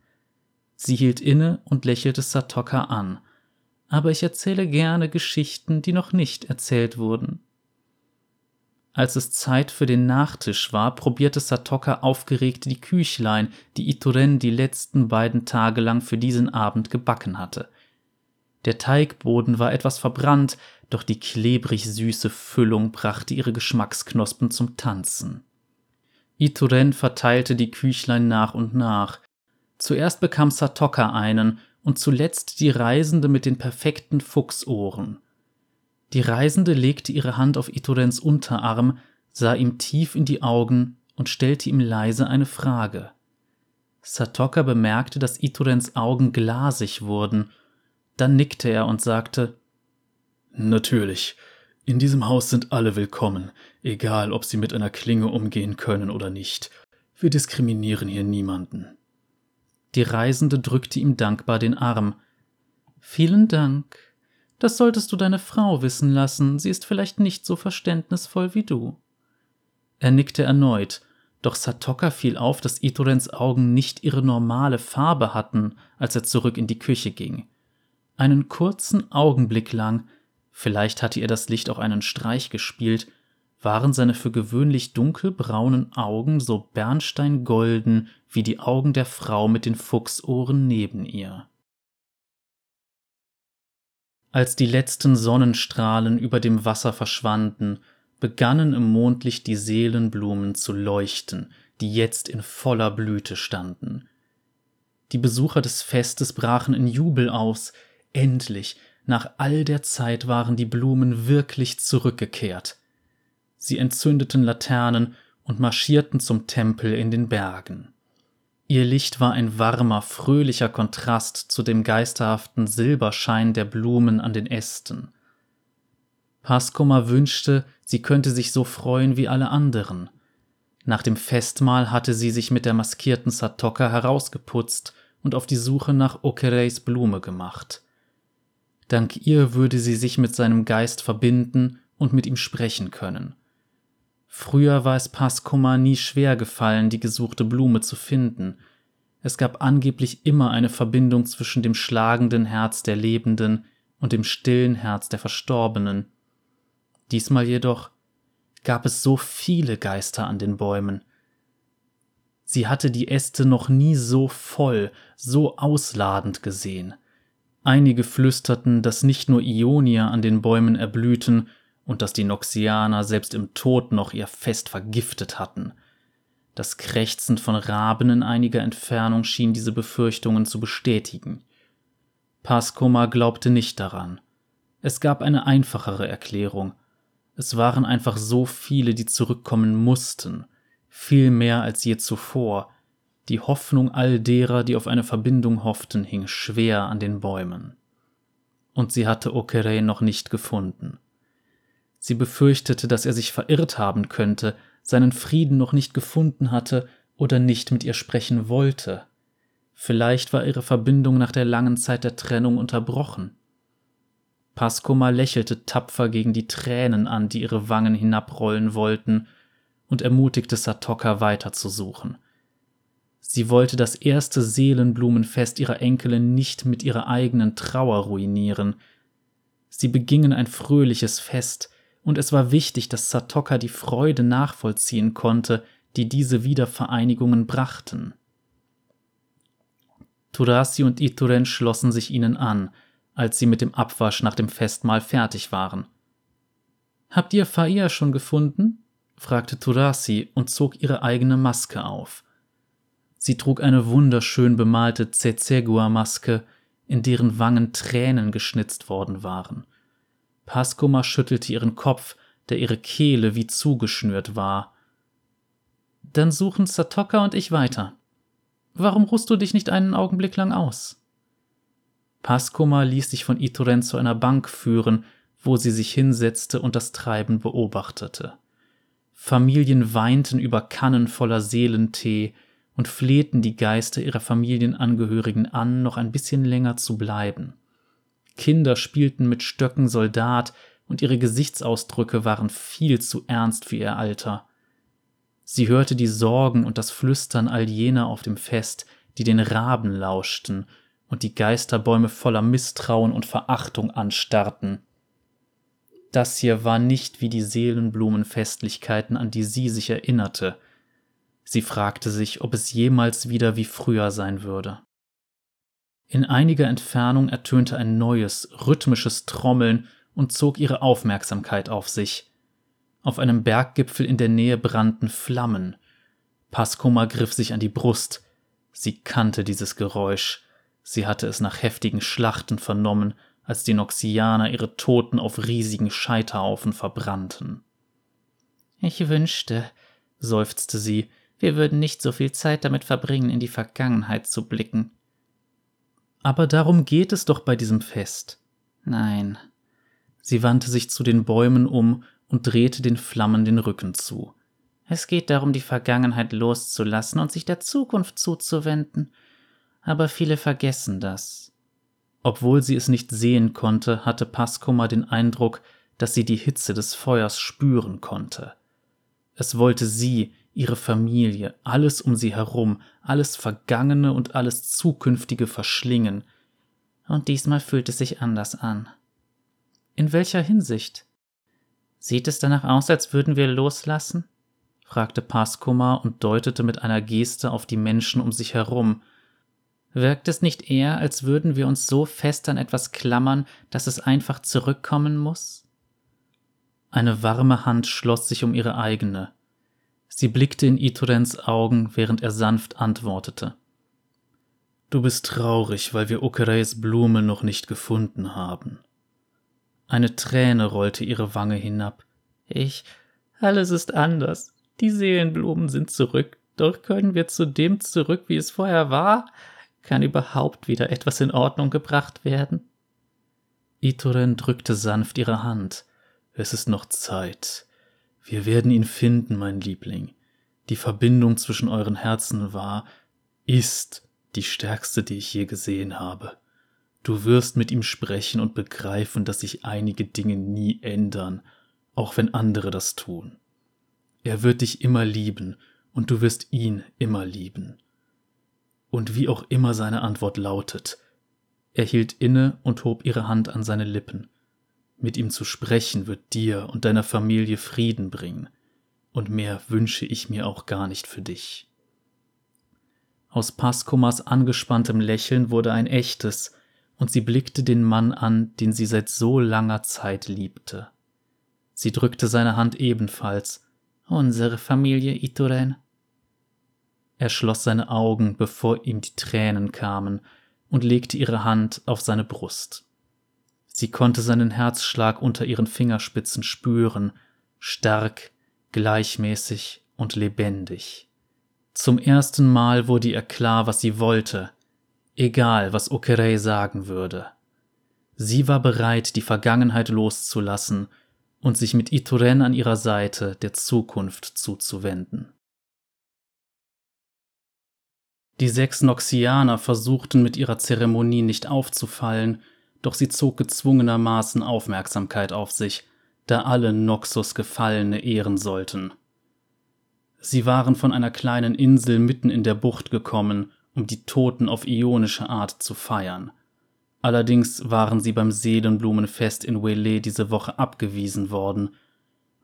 Sie hielt inne und lächelte Satoka an. Aber ich erzähle gerne Geschichten, die noch nicht erzählt wurden. Als es Zeit für den Nachtisch war, probierte Satoka aufgeregt die Küchlein, die Ituren die letzten beiden Tage lang für diesen Abend gebacken hatte – der Teigboden war etwas verbrannt, doch die klebrig süße Füllung brachte ihre Geschmacksknospen zum Tanzen. Ituren verteilte die Küchlein nach und nach. Zuerst bekam Satoka einen und zuletzt die Reisende mit den perfekten Fuchsohren. Die Reisende legte ihre Hand auf Iturens Unterarm, sah ihm tief in die Augen und stellte ihm leise eine Frage. Satoka bemerkte, dass Iturens Augen glasig wurden dann nickte er und sagte Natürlich. In diesem Haus sind alle willkommen, egal ob sie mit einer Klinge umgehen können oder nicht. Wir diskriminieren hier niemanden. Die Reisende drückte ihm dankbar den Arm. Vielen Dank. Das solltest du deine Frau wissen lassen, sie ist vielleicht nicht so verständnisvoll wie du. Er nickte erneut, doch Satoka fiel auf, dass Itorens Augen nicht ihre normale Farbe hatten, als er zurück in die Küche ging. Einen kurzen Augenblick lang, vielleicht hatte ihr das Licht auch einen Streich gespielt, waren seine für gewöhnlich dunkelbraunen Augen so bernsteingolden wie die Augen der Frau mit den Fuchsohren neben ihr. Als die letzten Sonnenstrahlen über dem Wasser verschwanden, begannen im Mondlicht die Seelenblumen zu leuchten, die jetzt in voller Blüte standen. Die Besucher des Festes brachen in Jubel aus, Endlich, nach all der Zeit waren die Blumen wirklich zurückgekehrt. Sie entzündeten Laternen und marschierten zum Tempel in den Bergen. Ihr Licht war ein warmer, fröhlicher Kontrast zu dem geisterhaften Silberschein der Blumen an den Ästen. Paskoma wünschte, sie könnte sich so freuen wie alle anderen. Nach dem Festmahl hatte sie sich mit der maskierten Satoka herausgeputzt und auf die Suche nach Okereis Blume gemacht. Dank ihr würde sie sich mit seinem Geist verbinden und mit ihm sprechen können. Früher war es Paskoma nie schwer gefallen, die gesuchte Blume zu finden. Es gab angeblich immer eine Verbindung zwischen dem schlagenden Herz der Lebenden und dem stillen Herz der Verstorbenen. Diesmal jedoch gab es so viele Geister an den Bäumen. Sie hatte die Äste noch nie so voll, so ausladend gesehen. Einige flüsterten, dass nicht nur Ionier an den Bäumen erblühten, und dass die Noxianer selbst im Tod noch ihr Fest vergiftet hatten. Das Krächzen von Raben in einiger Entfernung schien diese Befürchtungen zu bestätigen. Paskoma glaubte nicht daran. Es gab eine einfachere Erklärung. Es waren einfach so viele, die zurückkommen mussten, viel mehr als je zuvor. Die Hoffnung all derer, die auf eine Verbindung hofften, hing schwer an den Bäumen. Und sie hatte Okerei noch nicht gefunden. Sie befürchtete, dass er sich verirrt haben könnte, seinen Frieden noch nicht gefunden hatte oder nicht mit ihr sprechen wollte. Vielleicht war ihre Verbindung nach der langen Zeit der Trennung unterbrochen. Paskoma lächelte tapfer gegen die Tränen an, die ihre Wangen hinabrollen wollten, und ermutigte Satoka weiterzusuchen. Sie wollte das erste Seelenblumenfest ihrer Enkelin nicht mit ihrer eigenen Trauer ruinieren. Sie begingen ein fröhliches Fest, und es war wichtig, dass Satoka die Freude nachvollziehen konnte, die diese Wiedervereinigungen brachten. Turasi und Ituren schlossen sich ihnen an, als sie mit dem Abwasch nach dem Festmahl fertig waren. Habt ihr Faia schon gefunden? fragte Turasi und zog ihre eigene Maske auf. Sie trug eine wunderschön bemalte Tsetsegua-Maske, in deren Wangen Tränen geschnitzt worden waren. Paskoma schüttelte ihren Kopf, der ihre Kehle wie zugeschnürt war. Dann suchen Satoka und ich weiter. Warum ruhst du dich nicht einen Augenblick lang aus? Paskoma ließ sich von Itoren zu einer Bank führen, wo sie sich hinsetzte und das Treiben beobachtete. Familien weinten über Kannen voller Seelentee und flehten die Geister ihrer Familienangehörigen an, noch ein bisschen länger zu bleiben. Kinder spielten mit Stöcken Soldat, und ihre Gesichtsausdrücke waren viel zu ernst für ihr Alter. Sie hörte die Sorgen und das Flüstern all jener auf dem Fest, die den Raben lauschten und die Geisterbäume voller Misstrauen und Verachtung anstarrten. Das hier war nicht wie die Seelenblumenfestlichkeiten, an die sie sich erinnerte. Sie fragte sich, ob es jemals wieder wie früher sein würde. In einiger Entfernung ertönte ein neues, rhythmisches Trommeln und zog ihre Aufmerksamkeit auf sich. Auf einem Berggipfel in der Nähe brannten Flammen. Paskoma griff sich an die Brust. Sie kannte dieses Geräusch. Sie hatte es nach heftigen Schlachten vernommen, als die Noxianer ihre Toten auf riesigen Scheiterhaufen verbrannten. Ich wünschte, seufzte sie, wir würden nicht so viel Zeit damit verbringen, in die Vergangenheit zu blicken. Aber darum geht es doch bei diesem Fest. Nein. Sie wandte sich zu den Bäumen um und drehte den Flammen den Rücken zu. Es geht darum, die Vergangenheit loszulassen und sich der Zukunft zuzuwenden. Aber viele vergessen das. Obwohl sie es nicht sehen konnte, hatte Paskoma den Eindruck, dass sie die Hitze des Feuers spüren konnte. Es wollte sie, ihre Familie, alles um sie herum, alles Vergangene und alles Zukünftige verschlingen. Und diesmal fühlt es sich anders an. In welcher Hinsicht? Sieht es danach aus, als würden wir loslassen? fragte Paskoma und deutete mit einer Geste auf die Menschen um sich herum. Wirkt es nicht eher, als würden wir uns so fest an etwas klammern, dass es einfach zurückkommen muss? Eine warme Hand schloss sich um ihre eigene. Sie blickte in Iturens Augen, während er sanft antwortete. Du bist traurig, weil wir Okereis Blume noch nicht gefunden haben. Eine Träne rollte ihre Wange hinab. Ich. Alles ist anders. Die Seelenblumen sind zurück. Doch können wir zu dem zurück, wie es vorher war? Kann überhaupt wieder etwas in Ordnung gebracht werden? Itoren drückte sanft ihre Hand. Es ist noch Zeit. Wir werden ihn finden, mein Liebling. Die Verbindung zwischen euren Herzen war, ist die stärkste, die ich je gesehen habe. Du wirst mit ihm sprechen und begreifen, dass sich einige Dinge nie ändern, auch wenn andere das tun. Er wird dich immer lieben und du wirst ihn immer lieben. Und wie auch immer seine Antwort lautet, er hielt inne und hob ihre Hand an seine Lippen. Mit ihm zu sprechen wird dir und deiner Familie Frieden bringen, und mehr wünsche ich mir auch gar nicht für dich. Aus Paskumas angespanntem Lächeln wurde ein echtes, und sie blickte den Mann an, den sie seit so langer Zeit liebte. Sie drückte seine Hand ebenfalls. Unsere Familie, Ituren. Er schloss seine Augen, bevor ihm die Tränen kamen, und legte ihre Hand auf seine Brust. Sie konnte seinen Herzschlag unter ihren Fingerspitzen spüren, stark, gleichmäßig und lebendig. Zum ersten Mal wurde ihr klar, was sie wollte, egal was Okerei sagen würde. Sie war bereit, die Vergangenheit loszulassen und sich mit Ituren an ihrer Seite der Zukunft zuzuwenden. Die sechs Noxianer versuchten mit ihrer Zeremonie nicht aufzufallen, doch sie zog gezwungenermaßen Aufmerksamkeit auf sich, da alle Noxus Gefallene ehren sollten. Sie waren von einer kleinen Insel mitten in der Bucht gekommen, um die Toten auf ionische Art zu feiern. Allerdings waren sie beim Seelenblumenfest in Wele diese Woche abgewiesen worden,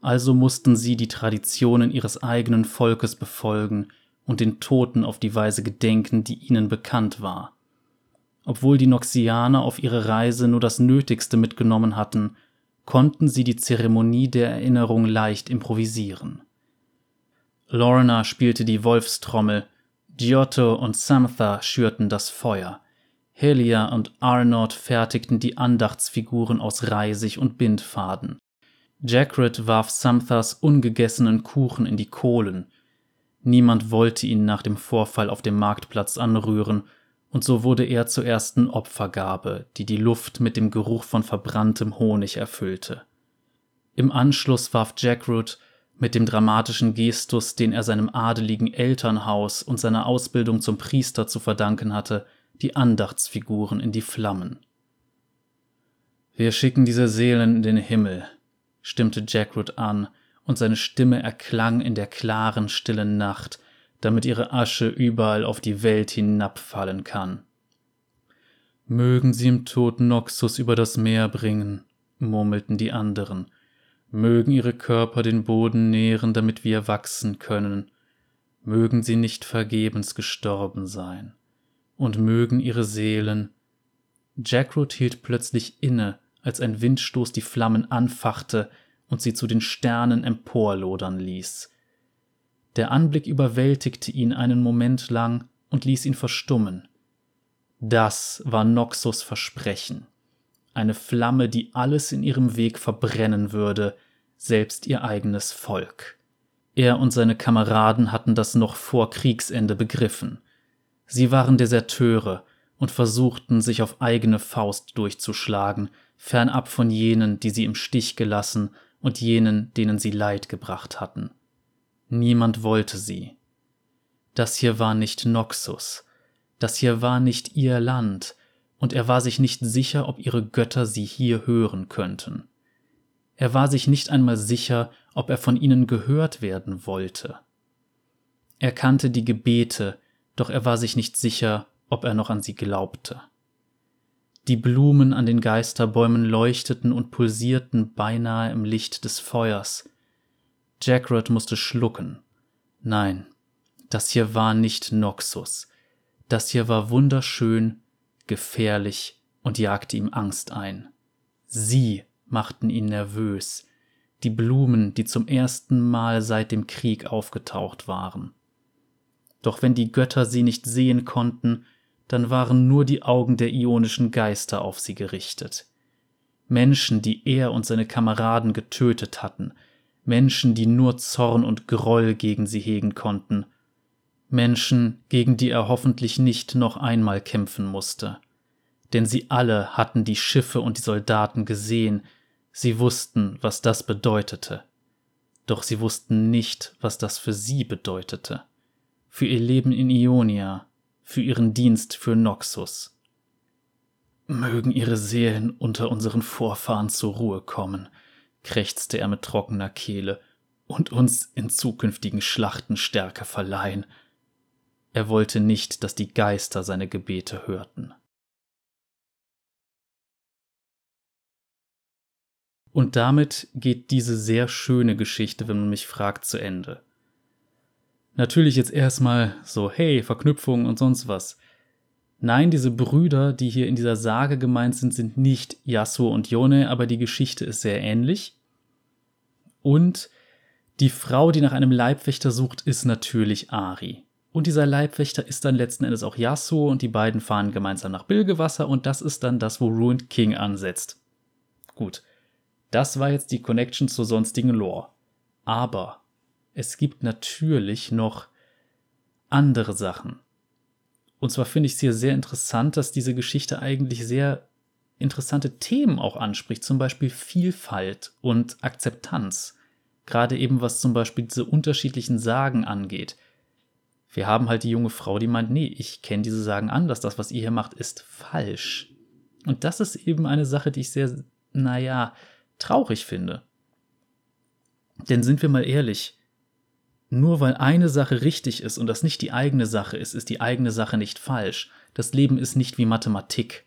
also mussten sie die Traditionen ihres eigenen Volkes befolgen und den Toten auf die Weise gedenken, die ihnen bekannt war. Obwohl die Noxianer auf ihre Reise nur das Nötigste mitgenommen hatten, konnten sie die Zeremonie der Erinnerung leicht improvisieren. Lorna spielte die Wolfstrommel, Giotto und Samtha schürten das Feuer, Helia und Arnott fertigten die Andachtsfiguren aus Reisig und Bindfaden. Jackred warf Samthas ungegessenen Kuchen in die Kohlen. Niemand wollte ihn nach dem Vorfall auf dem Marktplatz anrühren, und so wurde er zur ersten Opfergabe, die die Luft mit dem Geruch von verbranntem Honig erfüllte. Im Anschluss warf Jackroot mit dem dramatischen Gestus, den er seinem adeligen Elternhaus und seiner Ausbildung zum Priester zu verdanken hatte, die Andachtsfiguren in die Flammen. Wir schicken diese Seelen in den Himmel, stimmte Jackroot an, und seine Stimme erklang in der klaren, stillen Nacht, damit ihre Asche überall auf die Welt hinabfallen kann. Mögen sie im Tod Noxus über das Meer bringen, murmelten die anderen, mögen ihre Körper den Boden nähren, damit wir wachsen können, mögen sie nicht vergebens gestorben sein, und mögen ihre Seelen. Jackroot hielt plötzlich inne, als ein Windstoß die Flammen anfachte und sie zu den Sternen emporlodern ließ. Der Anblick überwältigte ihn einen Moment lang und ließ ihn verstummen. Das war Noxus Versprechen eine Flamme, die alles in ihrem Weg verbrennen würde, selbst ihr eigenes Volk. Er und seine Kameraden hatten das noch vor Kriegsende begriffen. Sie waren Deserteure und versuchten, sich auf eigene Faust durchzuschlagen, fernab von jenen, die sie im Stich gelassen und jenen, denen sie Leid gebracht hatten. Niemand wollte sie. Das hier war nicht Noxus, das hier war nicht ihr Land, und er war sich nicht sicher, ob ihre Götter sie hier hören könnten. Er war sich nicht einmal sicher, ob er von ihnen gehört werden wollte. Er kannte die Gebete, doch er war sich nicht sicher, ob er noch an sie glaubte. Die Blumen an den Geisterbäumen leuchteten und pulsierten beinahe im Licht des Feuers. Jackrod musste schlucken. Nein, das hier war nicht Noxus. Das hier war wunderschön gefährlich und jagte ihm Angst ein. Sie machten ihn nervös, die Blumen, die zum ersten Mal seit dem Krieg aufgetaucht waren. Doch wenn die Götter sie nicht sehen konnten, dann waren nur die Augen der ionischen Geister auf sie gerichtet. Menschen, die er und seine Kameraden getötet hatten, Menschen, die nur Zorn und Groll gegen sie hegen konnten. Menschen, gegen die er hoffentlich nicht noch einmal kämpfen musste. Denn sie alle hatten die Schiffe und die Soldaten gesehen, sie wussten, was das bedeutete. Doch sie wussten nicht, was das für sie bedeutete. Für ihr Leben in Ionia, für ihren Dienst für Noxus. Mögen ihre Seelen unter unseren Vorfahren zur Ruhe kommen, krächzte er mit trockener Kehle, und uns in zukünftigen Schlachten Stärke verleihen. Er wollte nicht, dass die Geister seine Gebete hörten. Und damit geht diese sehr schöne Geschichte, wenn man mich fragt, zu Ende. Natürlich jetzt erstmal so, hey, Verknüpfung und sonst was. Nein, diese Brüder, die hier in dieser Sage gemeint sind, sind nicht Yasuo und Yone, aber die Geschichte ist sehr ähnlich. Und die Frau, die nach einem Leibwächter sucht, ist natürlich Ari. Und dieser Leibwächter ist dann letzten Endes auch Yasuo und die beiden fahren gemeinsam nach Bilgewasser und das ist dann das, wo Ruined King ansetzt. Gut, das war jetzt die Connection zur sonstigen Lore. Aber es gibt natürlich noch andere Sachen. Und zwar finde ich es hier sehr interessant, dass diese Geschichte eigentlich sehr interessante Themen auch anspricht, zum Beispiel Vielfalt und Akzeptanz. Gerade eben was zum Beispiel diese unterschiedlichen Sagen angeht. Wir haben halt die junge Frau, die meint, nee, ich kenne diese Sagen anders, das, was ihr hier macht, ist falsch. Und das ist eben eine Sache, die ich sehr, naja, traurig finde. Denn sind wir mal ehrlich, nur weil eine Sache richtig ist und das nicht die eigene Sache ist, ist die eigene Sache nicht falsch. Das Leben ist nicht wie Mathematik.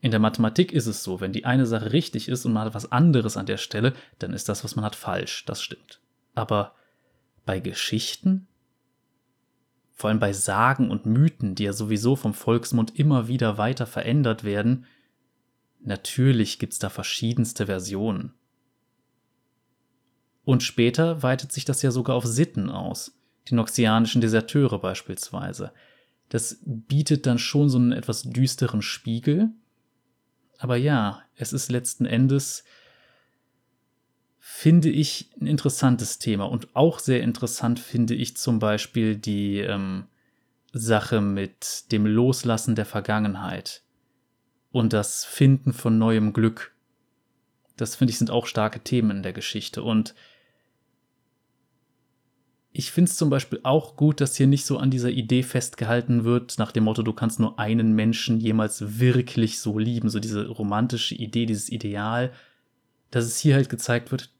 In der Mathematik ist es so, wenn die eine Sache richtig ist und man hat was anderes an der Stelle, dann ist das, was man hat, falsch. Das stimmt. Aber bei Geschichten, vor allem bei Sagen und Mythen, die ja sowieso vom Volksmund immer wieder weiter verändert werden, natürlich gibt's da verschiedenste Versionen. Und später weitet sich das ja sogar auf Sitten aus, die noxianischen Deserteure beispielsweise. Das bietet dann schon so einen etwas düsteren Spiegel. Aber ja, es ist letzten Endes, finde ich, ein interessantes Thema. Und auch sehr interessant finde ich zum Beispiel die ähm, Sache mit dem Loslassen der Vergangenheit und das Finden von neuem Glück. Das finde ich sind auch starke Themen in der Geschichte. Und ich finde es zum Beispiel auch gut, dass hier nicht so an dieser Idee festgehalten wird, nach dem Motto, du kannst nur einen Menschen jemals wirklich so lieben, so diese romantische Idee, dieses Ideal, dass es hier halt gezeigt wird,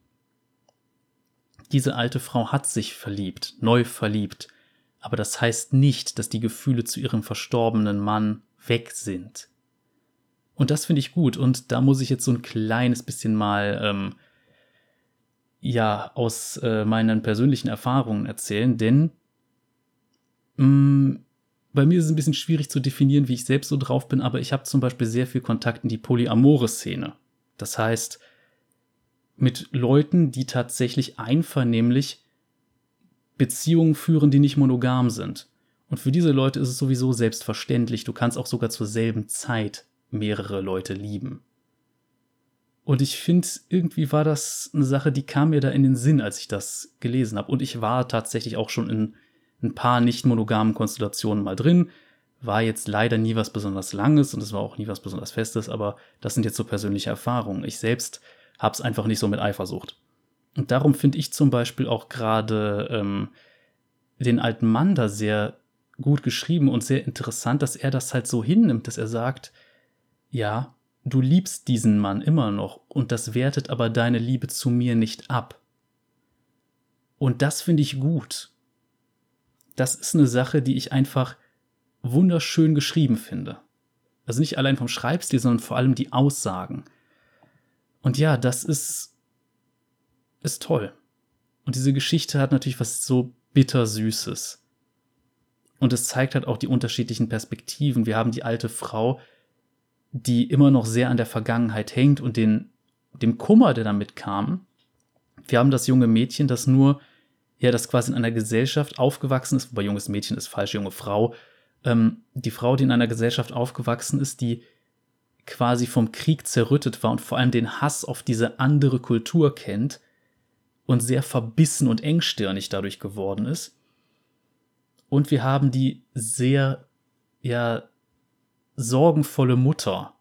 diese alte Frau hat sich verliebt, neu verliebt, aber das heißt nicht, dass die Gefühle zu ihrem verstorbenen Mann weg sind. Und das finde ich gut und da muss ich jetzt so ein kleines bisschen mal ähm, ja aus äh, meinen persönlichen Erfahrungen erzählen, denn mh, mm, bei mir ist es ein bisschen schwierig zu definieren, wie ich selbst so drauf bin, aber ich habe zum Beispiel sehr viel Kontakt in die polyamore Szene. Das heißt, mit Leuten, die tatsächlich einvernehmlich Beziehungen führen, die nicht monogam sind. Und für diese Leute ist es sowieso selbstverständlich, du kannst auch sogar zur selben Zeit mehrere Leute lieben. Und ich finde, irgendwie war das eine Sache, die kam mir da in den Sinn, als ich das gelesen habe. Und ich war tatsächlich auch schon in ein paar nicht monogamen Konstellationen mal drin. War jetzt leider nie was besonders Langes und es war auch nie was besonders Festes, aber das sind jetzt so persönliche Erfahrungen. Ich selbst habe es einfach nicht so mit Eifersucht. Und darum finde ich zum Beispiel auch gerade ähm, den alten Mann da sehr gut geschrieben und sehr interessant, dass er das halt so hinnimmt, dass er sagt, ja, du liebst diesen Mann immer noch und das wertet aber deine Liebe zu mir nicht ab. Und das finde ich gut. Das ist eine Sache, die ich einfach wunderschön geschrieben finde. Also nicht allein vom Schreibstil, sondern vor allem die Aussagen. Und ja, das ist, ist toll. Und diese Geschichte hat natürlich was so bittersüßes. Und es zeigt halt auch die unterschiedlichen Perspektiven. Wir haben die alte Frau, die immer noch sehr an der Vergangenheit hängt und den, dem Kummer, der damit kam. Wir haben das junge Mädchen, das nur, ja, das quasi in einer Gesellschaft aufgewachsen ist, wobei junges Mädchen ist falsch, junge Frau. Ähm, die Frau, die in einer Gesellschaft aufgewachsen ist, die quasi vom Krieg zerrüttet war und vor allem den Hass auf diese andere Kultur kennt und sehr verbissen und engstirnig dadurch geworden ist. Und wir haben die sehr, ja, sorgenvolle Mutter,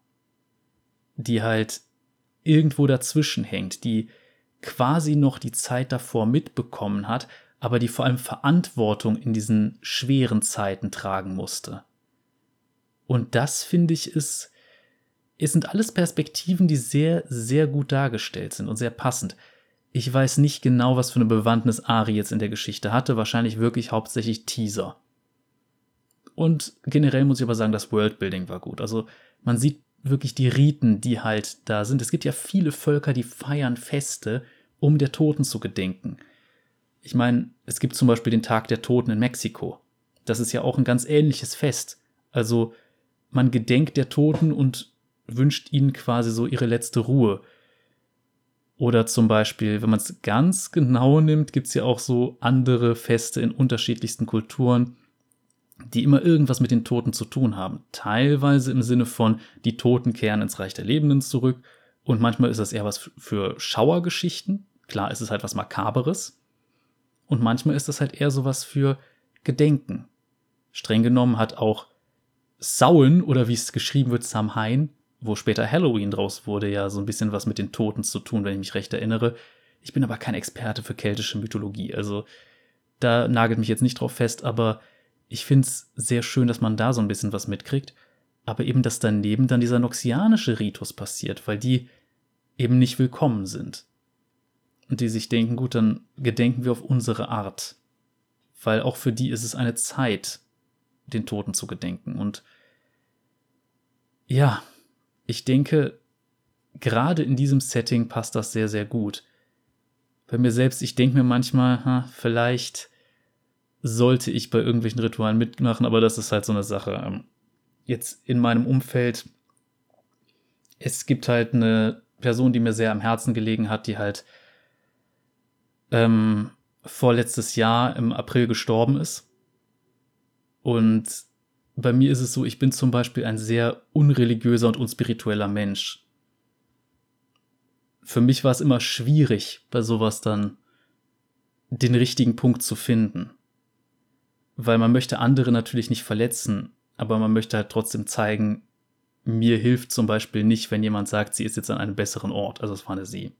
die halt irgendwo dazwischen hängt, die quasi noch die Zeit davor mitbekommen hat, aber die vor allem Verantwortung in diesen schweren Zeiten tragen musste. Und das finde ich ist, es sind alles Perspektiven, die sehr, sehr gut dargestellt sind und sehr passend. Ich weiß nicht genau, was für eine Bewandtnis Ari jetzt in der Geschichte hatte, wahrscheinlich wirklich hauptsächlich Teaser. Und generell muss ich aber sagen, das Worldbuilding war gut. Also man sieht wirklich die Riten, die halt da sind. Es gibt ja viele Völker, die feiern Feste, um der Toten zu gedenken. Ich meine, es gibt zum Beispiel den Tag der Toten in Mexiko. Das ist ja auch ein ganz ähnliches Fest. Also man gedenkt der Toten und wünscht ihnen quasi so ihre letzte Ruhe. Oder zum Beispiel, wenn man es ganz genau nimmt, gibt es ja auch so andere Feste in unterschiedlichsten Kulturen, die immer irgendwas mit den Toten zu tun haben. Teilweise im Sinne von, die Toten kehren ins Reich der Lebenden zurück. Und manchmal ist das eher was für Schauergeschichten. Klar ist es halt was Makaberes. Und manchmal ist das halt eher sowas für Gedenken. Streng genommen hat auch Sauen oder wie es geschrieben wird, Samhain, wo später Halloween draus wurde, ja so ein bisschen was mit den Toten zu tun, wenn ich mich recht erinnere. Ich bin aber kein Experte für keltische Mythologie, also da nagelt mich jetzt nicht drauf fest, aber ich finde es sehr schön, dass man da so ein bisschen was mitkriegt, aber eben, dass daneben dann dieser noxianische Ritus passiert, weil die eben nicht willkommen sind. Und die sich denken, gut, dann gedenken wir auf unsere Art. Weil auch für die ist es eine Zeit, den Toten zu gedenken. Und ja, ich denke, gerade in diesem Setting passt das sehr, sehr gut. Bei mir selbst, ich denke mir manchmal, ha, vielleicht sollte ich bei irgendwelchen Ritualen mitmachen, aber das ist halt so eine Sache. Ähm, jetzt in meinem Umfeld, es gibt halt eine Person, die mir sehr am Herzen gelegen hat, die halt ähm, vorletztes Jahr im April gestorben ist. Und bei mir ist es so, ich bin zum Beispiel ein sehr unreligiöser und unspiritueller Mensch. Für mich war es immer schwierig, bei sowas dann den richtigen Punkt zu finden weil man möchte andere natürlich nicht verletzen, aber man möchte halt trotzdem zeigen, mir hilft zum Beispiel nicht, wenn jemand sagt, sie ist jetzt an einem besseren Ort. Also es war eine sie.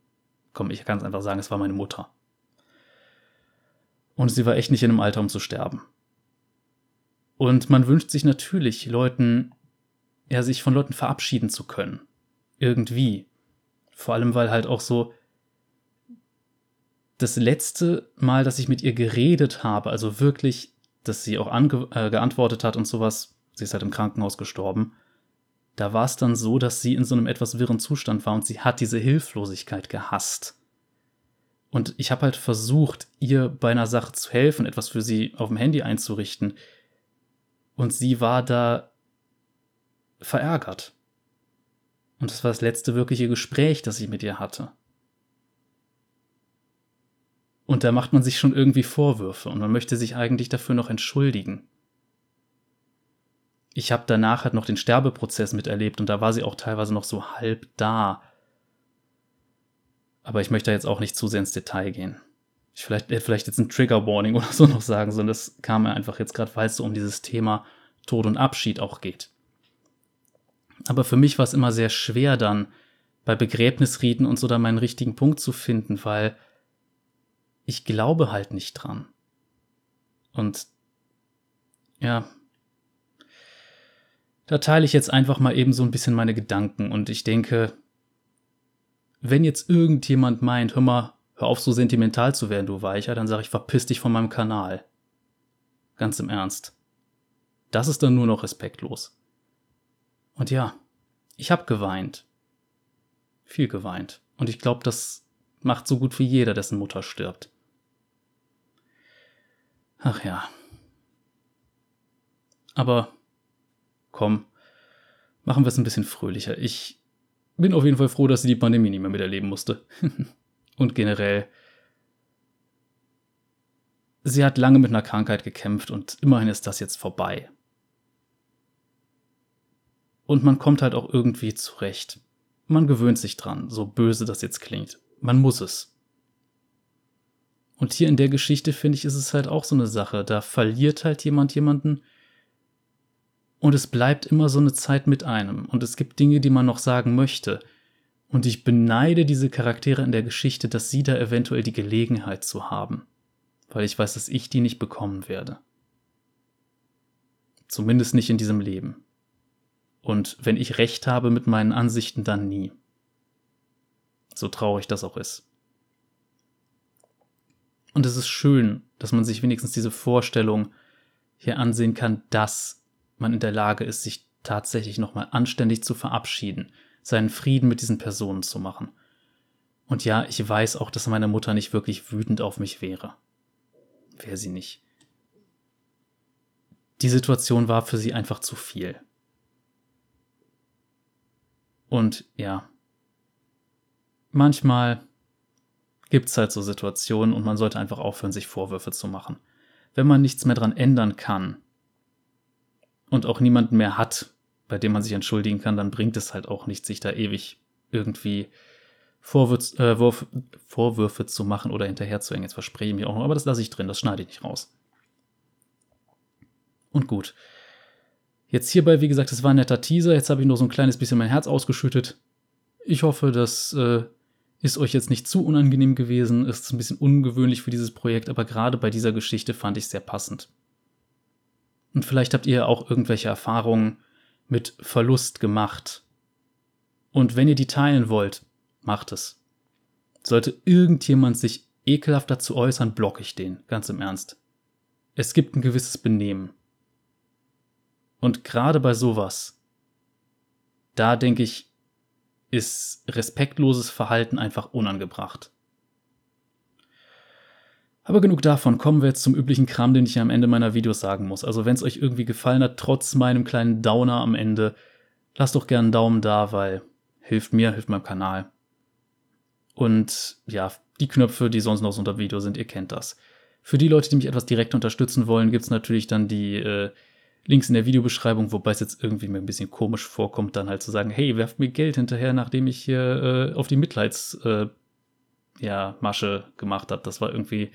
Komm, ich kann es einfach sagen, es war meine Mutter. Und sie war echt nicht in einem Alter, um zu sterben. Und man wünscht sich natürlich, Leuten, ja, sich von Leuten verabschieden zu können. Irgendwie. Vor allem, weil halt auch so das letzte Mal, dass ich mit ihr geredet habe, also wirklich dass sie auch ange äh, geantwortet hat und sowas, sie ist halt im Krankenhaus gestorben, da war es dann so, dass sie in so einem etwas wirren Zustand war und sie hat diese Hilflosigkeit gehasst. Und ich habe halt versucht, ihr bei einer Sache zu helfen, etwas für sie auf dem Handy einzurichten. Und sie war da verärgert. Und das war das letzte wirkliche Gespräch, das ich mit ihr hatte. Und da macht man sich schon irgendwie Vorwürfe und man möchte sich eigentlich dafür noch entschuldigen. Ich habe danach halt noch den Sterbeprozess miterlebt und da war sie auch teilweise noch so halb da. Aber ich möchte jetzt auch nicht zu sehr ins Detail gehen. Ich vielleicht, hätte vielleicht jetzt ein Trigger Warning oder so noch sagen sollen. Das kam mir einfach jetzt gerade, weil es so um dieses Thema Tod und Abschied auch geht. Aber für mich war es immer sehr schwer dann bei Begräbnisriten und so da meinen richtigen Punkt zu finden, weil ich glaube halt nicht dran. Und ja, da teile ich jetzt einfach mal eben so ein bisschen meine Gedanken und ich denke, wenn jetzt irgendjemand meint, hör mal, hör auf so sentimental zu werden, du Weicher, dann sage ich, verpiss dich von meinem Kanal. Ganz im Ernst. Das ist dann nur noch respektlos. Und ja, ich hab geweint. Viel geweint. Und ich glaube, das macht so gut wie jeder, dessen Mutter stirbt. Ach ja. Aber komm, machen wir es ein bisschen fröhlicher. Ich bin auf jeden Fall froh, dass sie die Pandemie nicht mehr miterleben musste. Und generell, sie hat lange mit einer Krankheit gekämpft und immerhin ist das jetzt vorbei. Und man kommt halt auch irgendwie zurecht. Man gewöhnt sich dran, so böse das jetzt klingt. Man muss es. Und hier in der Geschichte, finde ich, ist es halt auch so eine Sache. Da verliert halt jemand jemanden und es bleibt immer so eine Zeit mit einem. Und es gibt Dinge, die man noch sagen möchte. Und ich beneide diese Charaktere in der Geschichte, dass sie da eventuell die Gelegenheit zu haben. Weil ich weiß, dass ich die nicht bekommen werde. Zumindest nicht in diesem Leben. Und wenn ich recht habe mit meinen Ansichten, dann nie. So traurig das auch ist. Und es ist schön, dass man sich wenigstens diese Vorstellung hier ansehen kann, dass man in der Lage ist, sich tatsächlich nochmal anständig zu verabschieden, seinen Frieden mit diesen Personen zu machen. Und ja, ich weiß auch, dass meine Mutter nicht wirklich wütend auf mich wäre. Wäre sie nicht. Die Situation war für sie einfach zu viel. Und ja, manchmal gibt es halt so Situationen und man sollte einfach aufhören, sich Vorwürfe zu machen. Wenn man nichts mehr dran ändern kann und auch niemanden mehr hat, bei dem man sich entschuldigen kann, dann bringt es halt auch nicht, sich da ewig irgendwie Vorwürz, äh, Vorwürfe zu machen oder hinterherzuhängen. Jetzt verspreche ich mich auch noch, aber das lasse ich drin, das schneide ich nicht raus. Und gut. Jetzt hierbei, wie gesagt, es war ein netter Teaser. Jetzt habe ich noch so ein kleines bisschen mein Herz ausgeschüttet. Ich hoffe, das äh, ist euch jetzt nicht zu unangenehm gewesen. Es ist ein bisschen ungewöhnlich für dieses Projekt, aber gerade bei dieser Geschichte fand ich es sehr passend. Und vielleicht habt ihr auch irgendwelche Erfahrungen mit Verlust gemacht. Und wenn ihr die teilen wollt, macht es. Sollte irgendjemand sich ekelhaft dazu äußern, block ich den, ganz im Ernst. Es gibt ein gewisses Benehmen. Und gerade bei sowas, da denke ich, ist respektloses Verhalten einfach unangebracht. Aber genug davon, kommen wir jetzt zum üblichen Kram, den ich am Ende meiner Videos sagen muss. Also wenn es euch irgendwie gefallen hat, trotz meinem kleinen Downer am Ende, lasst doch gerne einen Daumen da, weil hilft mir, hilft meinem Kanal. Und ja, die Knöpfe, die sonst noch so unter Video sind, ihr kennt das. Für die Leute, die mich etwas direkt unterstützen wollen, gibt es natürlich dann die äh, Links in der Videobeschreibung, wobei es jetzt irgendwie mir ein bisschen komisch vorkommt, dann halt zu sagen, hey, werft mir Geld hinterher, nachdem ich hier äh, auf die Mitleidsmasche äh, ja, gemacht habe. Das war irgendwie.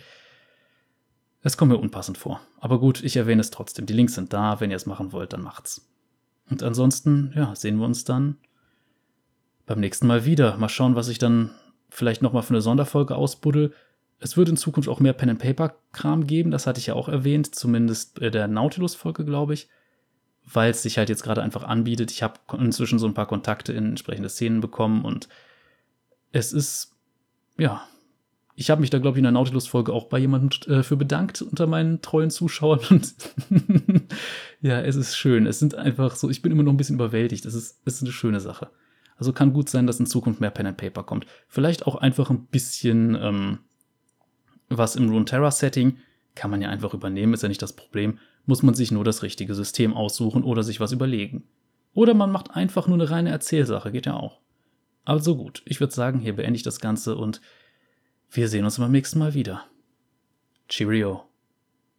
Es kommt mir unpassend vor. Aber gut, ich erwähne es trotzdem. Die Links sind da. Wenn ihr es machen wollt, dann macht's. Und ansonsten, ja, sehen wir uns dann beim nächsten Mal wieder. Mal schauen, was ich dann vielleicht nochmal für eine Sonderfolge ausbuddel. Es wird in Zukunft auch mehr Pen-and-Paper-Kram geben, das hatte ich ja auch erwähnt, zumindest der Nautilus-Folge, glaube ich, weil es sich halt jetzt gerade einfach anbietet. Ich habe inzwischen so ein paar Kontakte in entsprechende Szenen bekommen und es ist, ja, ich habe mich da, glaube ich, in der Nautilus-Folge auch bei jemandem äh, für bedankt unter meinen treuen Zuschauern. Und ja, es ist schön. Es sind einfach so, ich bin immer noch ein bisschen überwältigt. Es ist, es ist eine schöne Sache. Also kann gut sein, dass in Zukunft mehr Pen and Paper kommt. Vielleicht auch einfach ein bisschen ähm, was im Runeterra-Setting kann man ja einfach übernehmen, ist ja nicht das Problem, muss man sich nur das richtige System aussuchen oder sich was überlegen. Oder man macht einfach nur eine reine Erzählsache, geht ja auch. Also gut, ich würde sagen, hier beende ich das Ganze und wir sehen uns beim nächsten Mal wieder. Cheerio.